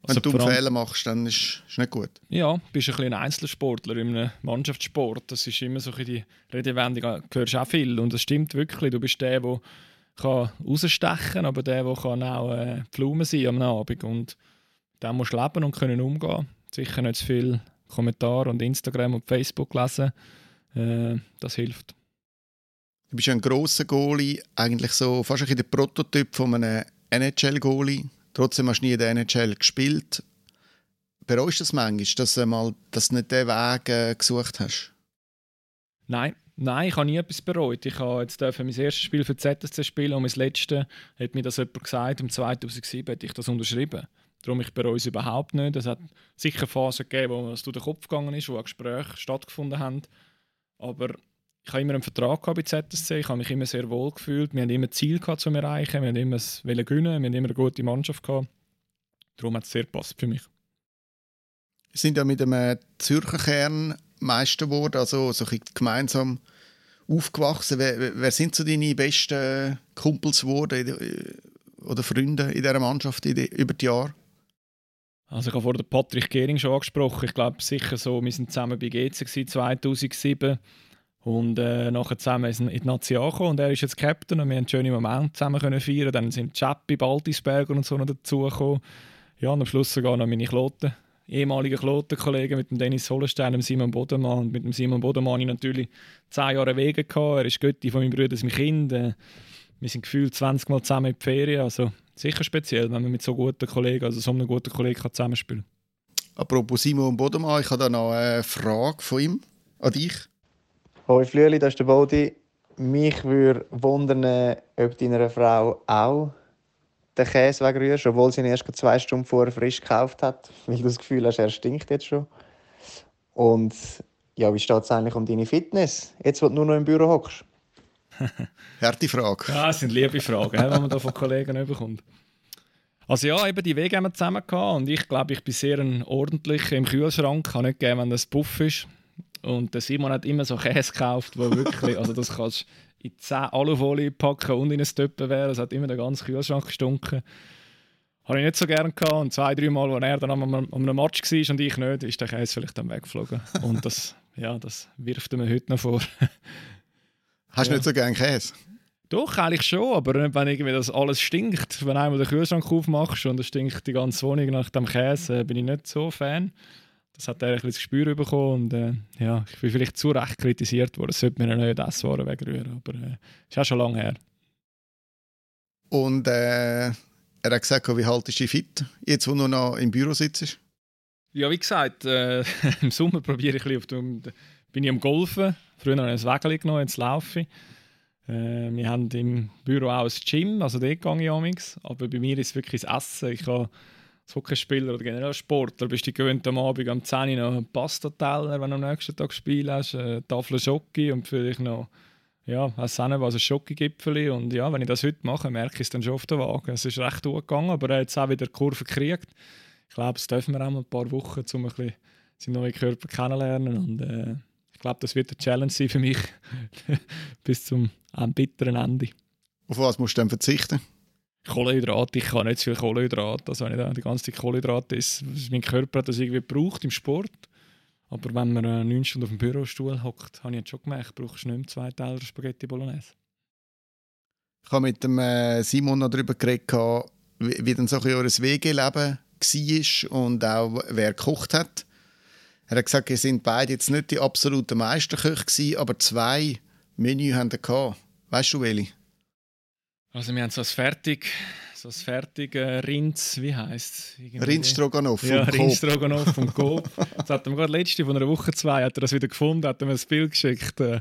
Wenn also du einen Fehler machst, dann ist es nicht gut.
Ja, bist ein, ein Einzelsportler in einem Mannschaftssport. Das ist immer so ein die Redewendung, du hörst auch viel. Und das stimmt wirklich. Du bist der, der kann rausstechen aber der, der kann auch äh, Pflumen sein am Abend. Und dann musst du leben und können umgehen. Sicher nicht zu viel Kommentare und Instagram und Facebook lesen. Äh, das hilft.
Du bist ein grosser Goalie, eigentlich so fast ein der Prototyp von einem NHL-Goalie. Trotzdem hast du nie in der NHL gespielt. Bereust du das manchmal, dass du, mal, dass du nicht den Weg äh, gesucht hast?
Nein, Nein, ich habe nie etwas bereut. Ich habe jetzt mein erstes Spiel für ZSC spielen und mein letztes hat mir das jemand gesagt. Im 2007 hätte ich das unterschrieben. Darum ich bereue es überhaupt nicht. Es hat sicher Phasen gegeben, wo es durch den Kopf gegangen ist, wo Gespräche stattgefunden haben. Aber ich habe immer einen Vertrag bei ZSC, ich habe mich immer sehr wohl gefühlt. Wir haben immer Ziel gehabt, zu erreichen, wir haben immer es gewinnen, wir haben immer eine gute Mannschaft gehabt. Darum hat es sehr gepasst für mich.
Wir sind ja mit einem Zürcher Kern Meister geworden, also so ein gemeinsam aufgewachsen. Wer, wer, sind so deine besten Kumpels geworden oder Freunde in dieser Mannschaft über die Jahre?
Also ich habe vor Patrick Gehring schon angesprochen. Ich glaube sicher so, wir sind zusammen bei GC 2007 und äh, nachher zusammen in die Nation gekommen und er ist jetzt Captain und wir haben schöne Momente zusammen können feiern. Dann sind Chappi, Baltisberger und so noch dazugekommen. Ja, und am Schluss sogar noch meine Kloten, ehemalige Klotenkollegen mit dem Dennis Hollenstein und Simon Bodemann. Und mit dem Simon Bodemann hatte ich natürlich zehn Jahre Wege. Gehabt. Er ist Götti von meinem Bruder, mein Kind. Äh, wir sind gefühlt 20 Mal zusammen in die Ferien. Also sicher speziell, wenn man mit so guten Kollegen, also so einem guten Kollegen kann zusammenspielen
Apropos Simon Bodemann, ich habe da noch eine Frage von ihm an dich.
Hoi Flüeli, das ist der Bodi. Mich würde wundern, ob deiner Frau auch den Käse wegrührst, obwohl sie ihn erst zwei Stunden vorher frisch gekauft hat, *laughs* weil du das Gefühl hast, er stinkt jetzt schon. Und ja, wie steht es eigentlich um deine Fitness, jetzt wo du nur noch im Büro hockst? *laughs*
Harte Frage.
Ja, das sind liebe Fragen, die man da von Kollegen bekommt. Also ja, eben die Wege haben wir zusammen gehabt und ich glaube, ich bin sehr ein ordentlicher im Kühlschrank. Ich kann nicht geben, wenn das Puff ist. Und der Simon hat immer so Käse gekauft, wo wirklich, also das kannst du in 10 Alufolie packen und in ein Töpfen wäre. Es hat immer den ganzen Kühlschrank gestunken. Habe ich nicht so gerne gehabt. Und zwei, drei Mal, als er dann am, am einem Match war und ich nicht, ist der Käse vielleicht dann weggeflogen. Und das, *laughs* ja, das wirft mir heute noch vor. *laughs*
Hast du ja. nicht so gerne Käse?
Doch, eigentlich schon, aber wenn irgendwie das alles stinkt, wenn einmal den Kühlschrank aufmachst und es stinkt die ganze Wohnung nach dem Käse, bin ich nicht so Fan. Das hat er ein bisschen das Gespür bekommen und äh, ja, ich bin vielleicht zu recht kritisiert worden, es sollte mir nicht Esswaren wegrühren, aber äh, ist auch schon lange her.
Und äh, er hat gesagt, wie haltest du dich fit, jetzt wo du noch im Büro sitzt?
Ja, wie gesagt, äh, *laughs* im Sommer probiere ich ein bisschen auf bin ich am Golfen. Früher habe ich ein Wägel genommen, jetzt laufe ich. Äh, wir haben im Büro auch ein Gym, also dort gehe ich amigs. Aber bei mir ist es wirklich das Essen. Ich habe Hockeyspieler oder generell Sportler bist du gewöhnt, am Abend am 10 Uhr noch einen Pastateller, wenn du am nächsten Tag Spiel hast, eine Tafel Schoki und vielleicht noch ja, was also ein Schokogipfel. Und ja, wenn ich das heute mache, merke ich es dann schon auf der Waage. Es ist recht gut gegangen, aber er hat jetzt auch wieder die Kurve gekriegt. Ich glaube, das dürfen wir auch mal ein paar Wochen, um ein bisschen seinen neuen Körper kennenlernen. Und äh, ich glaube, das wird eine Challenge sein für mich *laughs* bis zum bitteren Ende.
Auf was musst du dann verzichten?
Kohlenhydrate, ich kann nicht zu viel Kohlenhydrate. Also wenn ich da die ganze Zeit Kohlenhydrate esse, mein Körper hat das irgendwie gebraucht im Sport. Aber wenn man äh, neun Stunden auf dem Bürostuhl hockt, habe ich jetzt schon gemerkt, brauchst du nicht mehr zwei Teller Spaghetti Bolognese.
Ich habe mit dem äh, Simon noch darüber geredet, wie, wie dann so ein WG-Leben war und auch wer gekocht hat. Er hat gesagt, ihr sind beide jetzt nicht die absoluten Meisterköche aber zwei Menü haben wir Weißt du, welche?
Also wir haben so ein fertig, so ein fertig äh, Rinds, wie heisst
es? Rindstroganoff
Ja, Rindstroganoff vom *laughs* Coop. das hat er gerade letzte von einer Woche, zwei, hat er das wieder gefunden, hat er mir ein Bild geschickt. Äh,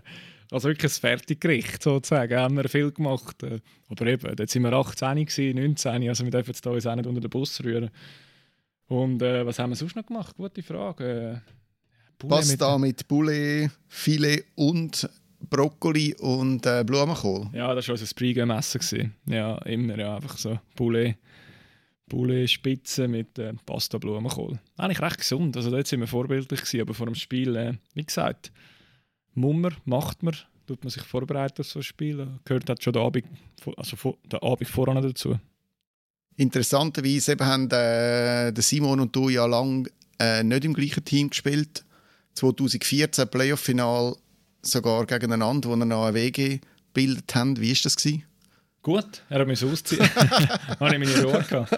also wirklich ein Fertiggericht sozusagen, haben wir viel gemacht. Äh, aber eben, dort sind wir 18, gewesen, 19, also wir dürfen jetzt da uns auch nicht unter den Bus rühren. Und äh, was haben wir sonst noch gemacht? Gute Frage.
Äh, Pasta mit, mit Poulet, Filet und Brokkoli und äh, Blumenkohl.
Ja, das war unser Pre-Game-Essen. Ja, immer ja, einfach so Poulet, Poulet Spitze mit äh, Pasta Blumenkohl. Eigentlich recht gesund, also dort sind wir vorbildlich gewesen, aber vor dem Spiel, äh, wie gesagt, Mummer macht man, tut man sich vorbereiten auf so ein Spiel, gehört hat schon der Abend, also der Abend voran dazu.
Interessanterweise eben haben äh, der Simon und du ja lange äh, nicht im gleichen Team gespielt. 2014 Playoff-Final sogar gegeneinander, wo wir noch eine WG gebildet haben. Wie war das? Gewesen?
Gut, er hat mich ausziehen. *laughs* *laughs* habe ich meine Ruhe gehabt.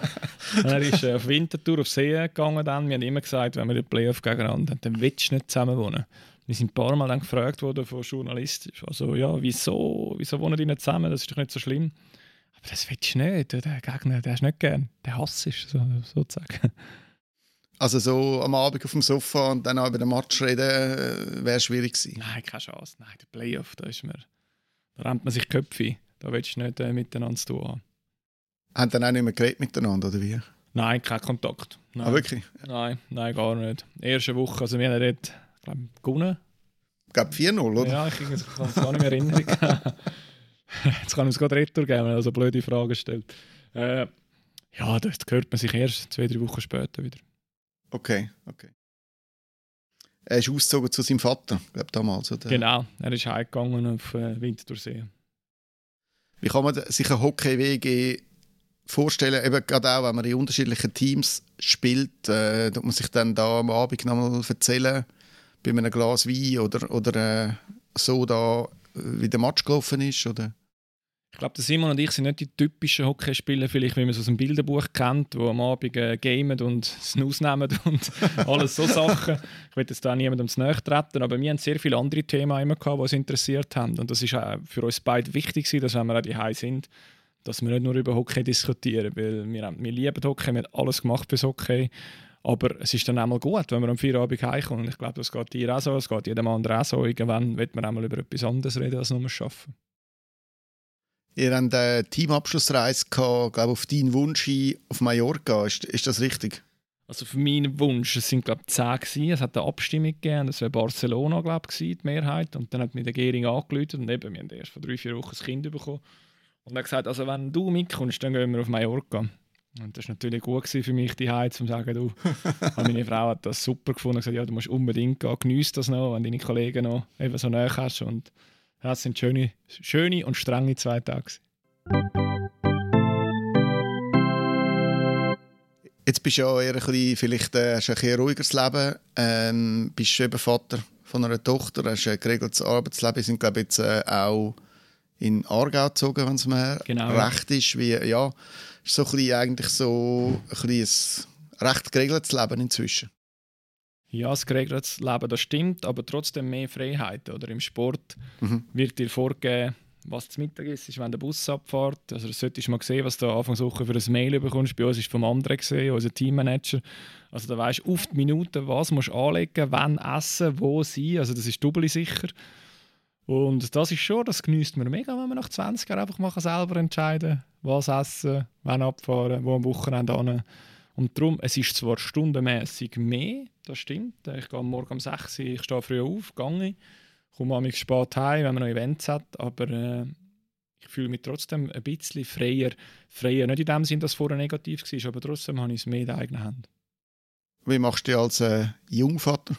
er ist äh, auf Wintertour auf See gegangen. Dann. Wir haben immer gesagt, wenn wir den Playoff gegeneinander haben, dann willst du nicht zusammen wohnen. Wir sind ein paar Mal dann gefragt worden von Journalisten, also ja, wieso, wieso wohnen die nicht zusammen? Das ist doch nicht so schlimm. Aber das willst du nicht. Der Gegner, der ist nicht gern. Der Hass ist so, sozusagen.
Also so am Abend auf dem Sofa und dann auch über den Match reden, äh, wäre schwierig gewesen.
Nein, keine Chance. Nein, der Playoff, da ist man, da rennt man sich Köpfe. Da willst du nicht äh, miteinander zu tun haben.
Haben dann auch nicht mehr geredet miteinander, oder wie?
Nein, kein Kontakt. Nein.
Ah, wirklich?
Nein, nein, gar nicht. Erste Woche, also wir haben dort, glaube ich, gewonnen.
Ich glaube 4-0, oder?
Ja, ich kann es gar nicht mehr erinnern. *laughs* Jetzt kann ich es gerade Retour geben, wenn er also blöde Fragen stellt. Äh, ja, das hört man sich erst zwei, drei Wochen später wieder.
Okay, okay. Er ist ausgezogen zu seinem Vater, glaube damals. Oder?
Genau, er ist heimgegangen auf äh, Winterthursee.
Wie kann man sich ein Hockey-WG vorstellen, eben gerade auch, wenn man in unterschiedlichen Teams spielt, äh, tut man sich dann da am Abend nochmal erzählen, bei einem Glas Wein oder, oder äh, so da, wie der Match gelaufen ist? Oder?
Ich glaube, Simon und ich sind nicht die typischen Hockeyspieler, vielleicht wie man es aus dem Bilderbuch kennt, wo am Abend äh, gamen und Snooze nehmen *laughs* und alles so Sachen. Ich will jetzt da niemandem zu nahe treten, aber wir haben sehr viele andere Themen immer gehabt, die uns interessiert haben. Und das ist auch für uns beide wichtig, dass wenn wir auch die sind, dass wir nicht nur über Hockey diskutieren, weil wir, haben, wir lieben Hockey, wir haben alles gemacht fürs Hockey. Aber es ist dann einmal gut, wenn wir am Feierabend heimkommen. Ich glaube, das geht dir auch so, es geht jedem anderen auch so. Irgendwann wird man einmal über etwas anderes reden, als nur arbeiten.
Ihr habt eine Teamabschlussreise gehabt, glaube auf deinen Wunsch auf Mallorca. Ist, ist das richtig?
Also für meinen Wunsch, es sind glaube ich zehn gewesen. Es hat eine Abstimmung gegeben, das wäre Barcelona glaube ich die Mehrheit. Und dann hat mir der Gering angerufen und eben, wir haben erst vor drei vier Wochen ein Kind bekommen. Und er hat gesagt, also wenn du mitkommst, dann gehen wir auf Mallorca. Und das war natürlich gut für mich, die Heiz, um zu sagen, du, *laughs* meine Frau hat das super gefunden und gesagt, ja, du musst unbedingt gehen, genieß das noch, wenn deine Kollegen noch eben so näher hast. Und das sind schöne, schöne und strenge zwei Tage.
Jetzt bist du ja eher ein bisschen, vielleicht äh, hast du ein, bisschen ruhigeres Leben. Ähm, bist eben Vater von einer Tochter, hast ein geregeltes Arbeitsleben. Wir sind, glaube ich, jetzt äh, auch in Aargau gezogen, wenn es mir genau. recht ist. Wie, ja, ist so ein bisschen, eigentlich so ein, bisschen ein recht geregeltes Leben inzwischen.
Ja, das geregeltes Leben, das stimmt, aber trotzdem mehr Freiheit. Oder im Sport mhm. wird dir vorgegeben, was zu Mittag ist, wenn der Bus abfährt. Also das solltest du mal sehen, was du Anfang Woche für ein Mail bekommst. Bei uns ist vom anderen gesehen, unser Teammanager. Also da weißt du auf die Minute, was musst du anlegen, wann essen, wo sein. Also das ist doppelt sicher. Und das ist schon, das genießt man mega, wenn man nach 20 Jahren einfach mal selber entscheiden was essen, wann abfahren, wo am Wochenende hin. Und darum, es ist zwar stundenmäßig mehr, das stimmt. Ich gehe morgen um 6 Uhr, ich stehe früh auf, gehe, komme mich spät heim, wenn man noch Events hat, aber äh, ich fühle mich trotzdem ein bisschen freier. Freier, nicht in dem Sinn, dass es vorher negativ war, aber trotzdem habe ich es mehr in der eigenen Hand.
Wie machst du dich als äh, Jungvater?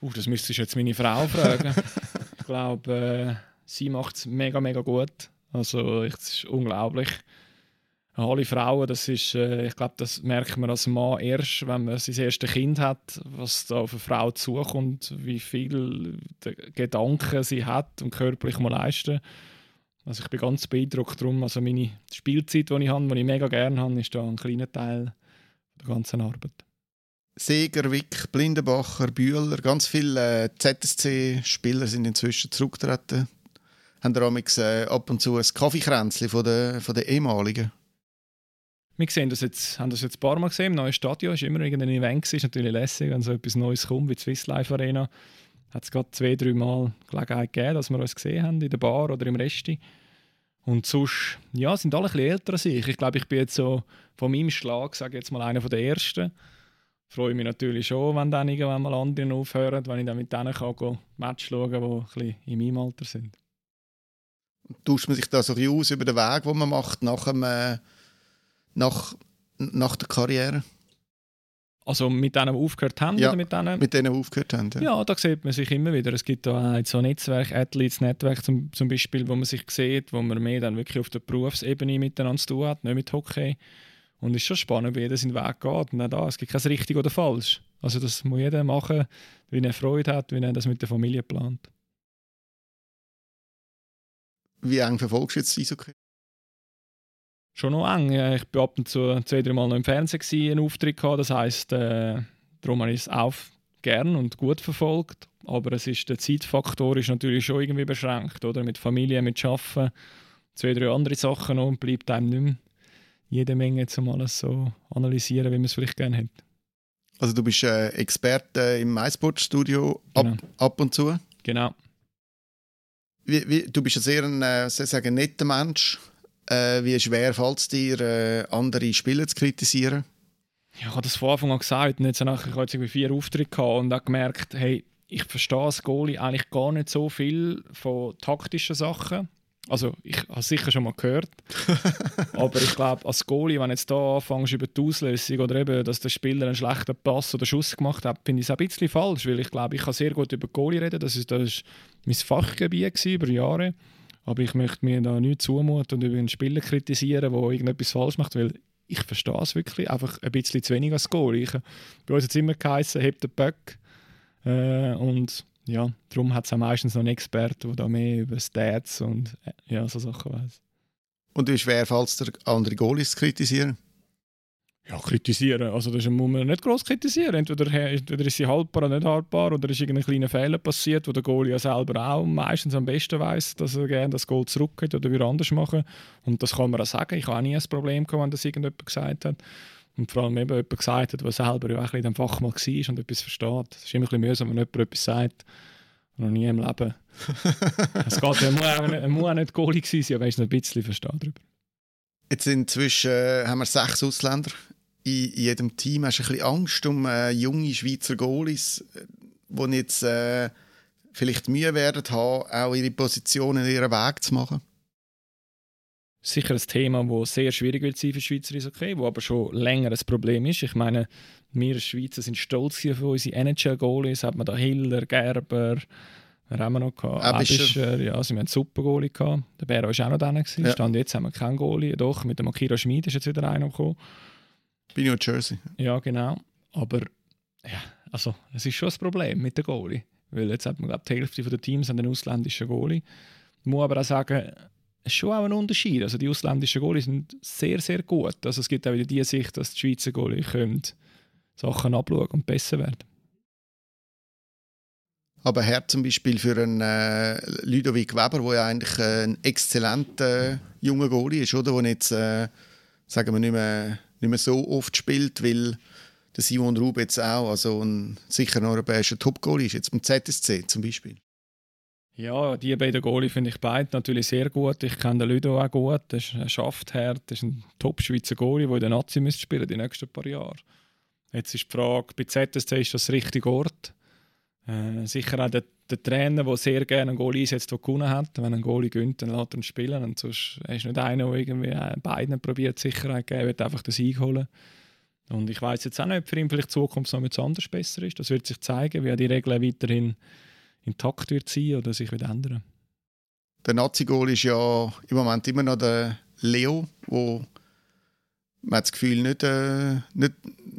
Uh, das müsstest du jetzt meine Frau fragen. ich *laughs* glaube, äh, sie macht es mega, mega gut. Also es ist unglaublich. Alle Frauen, das ist, äh, ich glaube, das merkt man als Mann erst, wenn man sein erstes Kind hat, was da auf eine Frau zukommt, wie viel Gedanken sie hat und körperlich mal leisten. Also ich bin ganz beeindruckt darum. Also meine Spielzeit, die ich habe, die ich mega gerne habe, ist da ein kleiner Teil der ganzen Arbeit.
Seger, Wick, Blindenbacher, Bühler, ganz viele äh, ZSC-Spieler sind inzwischen zurückgetreten. Haben da äh, ab und zu ein Kaffeekränzchen von den, von den ehemaligen?
Wir sehen das jetzt, haben das jetzt ein paar Mal gesehen. Im neuen Stadion ist immer irgendein Event, ist natürlich lässig, wenn so etwas Neues kommt wie die Swiss Life Arena. Hat es gerade zwei, drei Mal Gelegenheit gegeben, dass wir uns gesehen haben in der Bar oder im Resti. Und sonst, ja, sind alle ein bisschen älter als ich. Ich glaube, ich bin jetzt so von meinem Schlag, sage jetzt mal, einer der Ersten. Freue mich natürlich schon, wenn dann irgendwann mal andere aufhören, wenn ich dann mit denen kann gehen, Match schauen kann, die ein bisschen in meinem Alter sind.
Tauscht man sich da so ein bisschen aus über den Weg, den man macht nach, dem, äh, nach, nach der Karriere?
Also mit denen, aufgehört haben?
Ja,
oder mit denen?
mit denen, aufgehört haben.
Ja. ja, da sieht man sich immer wieder. Es gibt da so Netzwerk, Athletes Netzwerk zum, zum Beispiel, wo man sich sieht, wo man mehr dann wirklich auf der Berufsebene miteinander zu tun hat, nicht mit Hockey. Und es ist schon spannend, wie jeder seinen Weg geht. Und auch da, es gibt kein richtig oder falsch. Also das muss jeder machen, wie er Freude hat, wie er das mit der Familie plant.
Wie eng verfolgst du jetzt Eishockey?
Schon noch eng. Ich war ab und zu zwei, drei Mal noch im Fernsehen, gewesen, einen Auftritt gehabt. Das heisst, äh, darum habe ich es auch gern und gut verfolgt. Aber es ist, der Zeitfaktor ist natürlich schon irgendwie beschränkt. Oder? Mit Familie, mit Arbeiten, zwei, drei andere Sachen noch und bleibt einem nicht mehr jede Menge, um alles so analysieren, wie man es vielleicht gerne hätte.
Also du bist äh, Experte im MySport-Studio ab, genau. ab und zu?
Genau.
Wie, wie, du bist ja sehr ein äh, sagen, netter Mensch. Äh, wie schwer fällt es dir, äh, andere Spieler zu kritisieren?
Ja, ich habe das von Anfang an gesagt. Und jetzt habe ich jetzt irgendwie vier Auftritte gehabt und habe gemerkt, hey, ich verstehe als Goalie eigentlich gar nicht so viel von taktischen Sachen. Also, ich habe es sicher schon mal gehört. *laughs* aber ich glaube, als Goalie, wenn jetzt da anfängst über die Auslösung oder eben, dass der Spieler einen schlechten Pass oder Schuss gemacht hat, finde ich es ein bisschen falsch, weil ich glaube, ich kann sehr gut über Goalie reden. Das ist, das ist mein Fachgebiet über Jahre. Aber ich möchte mir da nicht zumuten und über einen Spieler kritisieren, der irgendetwas falsch macht, weil ich verstehe es wirklich einfach ein bisschen zu wenig als Goalie. Ich, bei uns hat es immer geheißen, hebt den Böck. Äh, und ja, darum hat es auch meistens noch einen Experten, der da mehr über Stats und äh, ja, so Sachen weiß.
Und wie schwer fällt es dir, andere Goalies zu kritisieren?
Ja, kritisieren. Also das muss man nicht groß kritisieren. Entweder, entweder ist sie haltbar oder nicht haltbar oder ist irgendein kleiner Fehler passiert, wo der Goalie ja selber auch meistens am besten weiß, dass er gerne das Goal zurückgeht oder wieder anders machen. Und das kann man auch sagen. Ich habe auch nie ein Problem gehabt, wenn das irgendjemand gesagt hat. Und vor allem eben jemand gesagt hat, der selber ja auch in dem Fach mal war und etwas versteht. Es ist immer ein bisschen mühsam, wenn jemand etwas sagt, noch nie im Leben. *laughs* es geht, er muss, auch nicht, er muss auch nicht Goalie sein, aber er ist ein bisschen versteht darüber.
Jetzt inzwischen äh, haben wir sechs Ausländer in, jedem Team. Hast du ein bisschen Angst um äh, junge Schweizer Goalies, die jetzt äh, vielleicht Mühe werden haben, auch ihre Positionen, ihren Weg zu machen?
sicher ein Thema, das sehr schwierig wird sein für Schweizer Eishockey, wo aber schon länger ein Problem ist. Ich meine, wir Schweizer sind stolz auf unsere NHL-Goalies. Hat man da Hiller, Gerber, wer haben wir noch gehabt? Abischer. Ja, also wir haben super Goalie gehabt. Der Bär war auch noch da. Ja. Stand jetzt haben wir keinen Goalie. Doch, mit dem Akira Schmid ist jetzt wieder einer gekommen.
Bei New Jersey.
Ja, genau. Aber ja, also, es ist schon ein Problem mit dem Goalie. Weil jetzt hat man, glaube die Hälfte der Teams einen ausländischen Goalie. Ich muss aber auch sagen, ist schon auch ein Unterschied. Also die ausländischen Goalies sind sehr, sehr gut. Also es gibt auch wieder die Sicht, dass die Schweizer Goalies können Sachen abschauen und besser werden.
Aber Herr zum Beispiel für einen äh, Ludovic Weber, der ja eigentlich äh, ein exzellenter äh, junger Goalie ist, oder? Der jetzt, äh, sagen wir, nicht mehr, nicht mehr so oft spielt, weil der Simon Rub jetzt auch also ein sicher europäischer Top-Goalie ist, jetzt beim ZSC zum Beispiel.
Ja, die beiden Goalie finde ich beide natürlich sehr gut. Ich kenne den Ludo auch gut. Er ist ein Schaftherd, er ist ein Top-Schweizer Goalie, der in der Nazi spielen die nächsten paar Jahre. Jetzt ist die Frage, bei ZSC ist das der richtige Ort? Äh, sicher auch der, der Trainer, der sehr gerne einen Goalie einsetzt, der gewonnen hat. Wenn ein Goalie gönnt, dann lässt er ihn spielen. Und sonst ist nicht einer, der irgendwie äh, beiden probiert Sicherheit geben, wird einfach den Sieg holen. Und ich weiß jetzt auch nicht, ob für ihn vielleicht die Zukunft noch etwas anderes besser ist. Das wird sich zeigen, wie die Regeln weiterhin intakt wird sein oder sich wieder ändern.
der Nazi-Goal ist ja im Moment immer noch der Leo, wo man hat das Gefühl nicht, äh, nicht,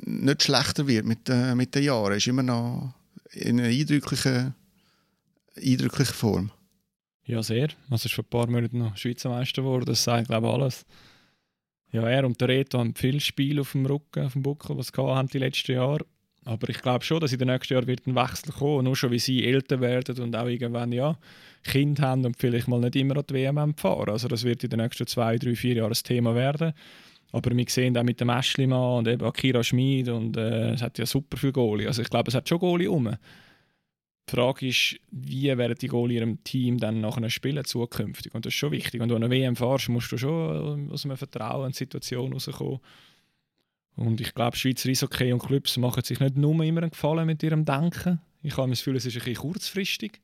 nicht schlechter wird mit, äh, mit den Jahren. Er ist immer noch in einer eindrücklichen, eindrücklichen Form.
Ja, sehr. Also ist vor ein paar Monaten noch Schweizer Meister geworden. Das sagt, glaube ich, alles. Ja, er und der Reto haben viel Spiel auf dem Rücken, auf dem Buckel, was haben die letzten Jahre. Aber ich glaube schon, dass in den nächsten Jahren wird ein Wechsel kommen. Nur schon, wie sie älter werden und auch irgendwann ja Kind haben und vielleicht mal nicht immer an die WM fahren. Also das wird in den nächsten zwei, drei, vier Jahren ein Thema werden. Aber wir sehen auch mit dem Aschlimann und eben Akira Schmid und äh, es hat ja super viele Goalie. Also ich glaube, es hat schon Goalie um. Die Frage ist, wie werden die Goalie ihrem Team dann nachher spielen zukünftig? Und das ist schon wichtig. Wenn du an einer WM fährst, musst du schon aus einer Vertrauen-Situation rauskommen. Und ich glaube, Schweizer Eishockey und Clubs machen sich nicht nur immer einen Gefallen mit ihrem Denken. Ich habe das Gefühl, es ist ein bisschen kurzfristig.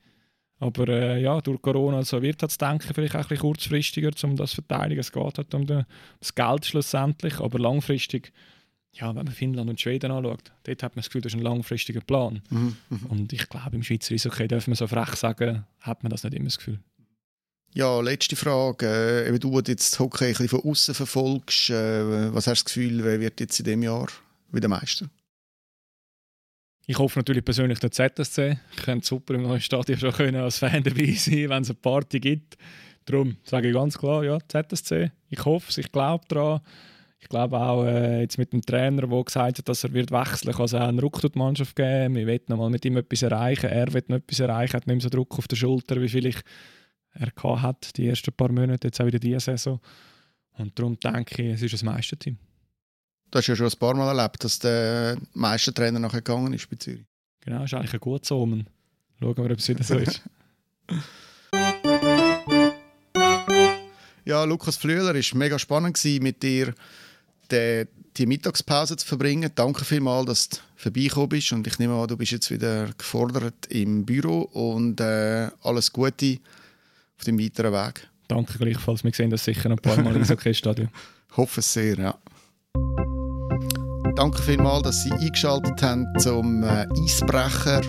Aber äh, ja, durch Corona so wird das Denken vielleicht auch ein bisschen kurzfristiger, um das zu verteidigen. Es geht halt um das Geld schlussendlich, aber langfristig, ja, wenn man Finnland und Schweden anschaut, dort hat man das Gefühl, das ist ein langfristiger Plan. Mhm, mh. Und ich glaube, im Schweizer Eishockey, darf man so frech sagen, hat man das nicht immer das Gefühl.
Ja, letzte Frage. Äh, du jetzt Hockey ein bisschen von außen verfolgst, äh, was hast du das Gefühl, wer wird jetzt in diesem Jahr wieder Meister?
Ich hoffe natürlich persönlich der ZSC. Ich könnte super im neuen Stadion schon können als Fan dabei sein, wenn es eine Party gibt. Darum sage ich ganz klar, ja, ZSC. Ich hoffe es, ich glaube daran. Ich glaube auch äh, jetzt mit dem Trainer, der gesagt hat, dass er wird wechseln kann, es auch einen Ruck durch die Mannschaft geben. Wir wollen noch mal mit ihm etwas erreichen. Er wird noch etwas erreichen, hat nicht mehr so Druck auf der Schulter, wie viel ich er hat die ersten paar Monate, jetzt auch wieder diese Saison. Und darum denke ich, es ist das Meisterteam.
Du hast ja schon ein paar Mal erlebt, dass der Meistertrainer nachher gegangen ist bei Zürich.
Genau, ist eigentlich ein gutes Omen. Schauen wir, ob es wieder so ist. *laughs*
ja, Lukas Flüeler, es war mega spannend, mit dir die, die Mittagspause zu verbringen. Danke vielmals, dass du vorbeigekommen bist. Und ich nehme an, du bist jetzt wieder gefordert im Büro. Und äh, alles Gute auf dem weiteren Weg.
Danke gleichfalls. Wir sehen das sicher noch ein paar Mal im *laughs* Eishockey-Stadion.
Hoffe es sehr, ja. Danke vielmals, dass Sie eingeschaltet haben zum äh, Eisbrecher.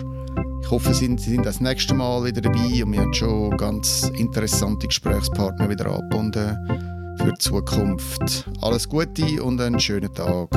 Ich hoffe, Sie sind, Sie sind das nächste Mal wieder dabei und wir haben schon ganz interessante Gesprächspartner wieder angebunden für die Zukunft. Alles Gute und einen schönen Tag.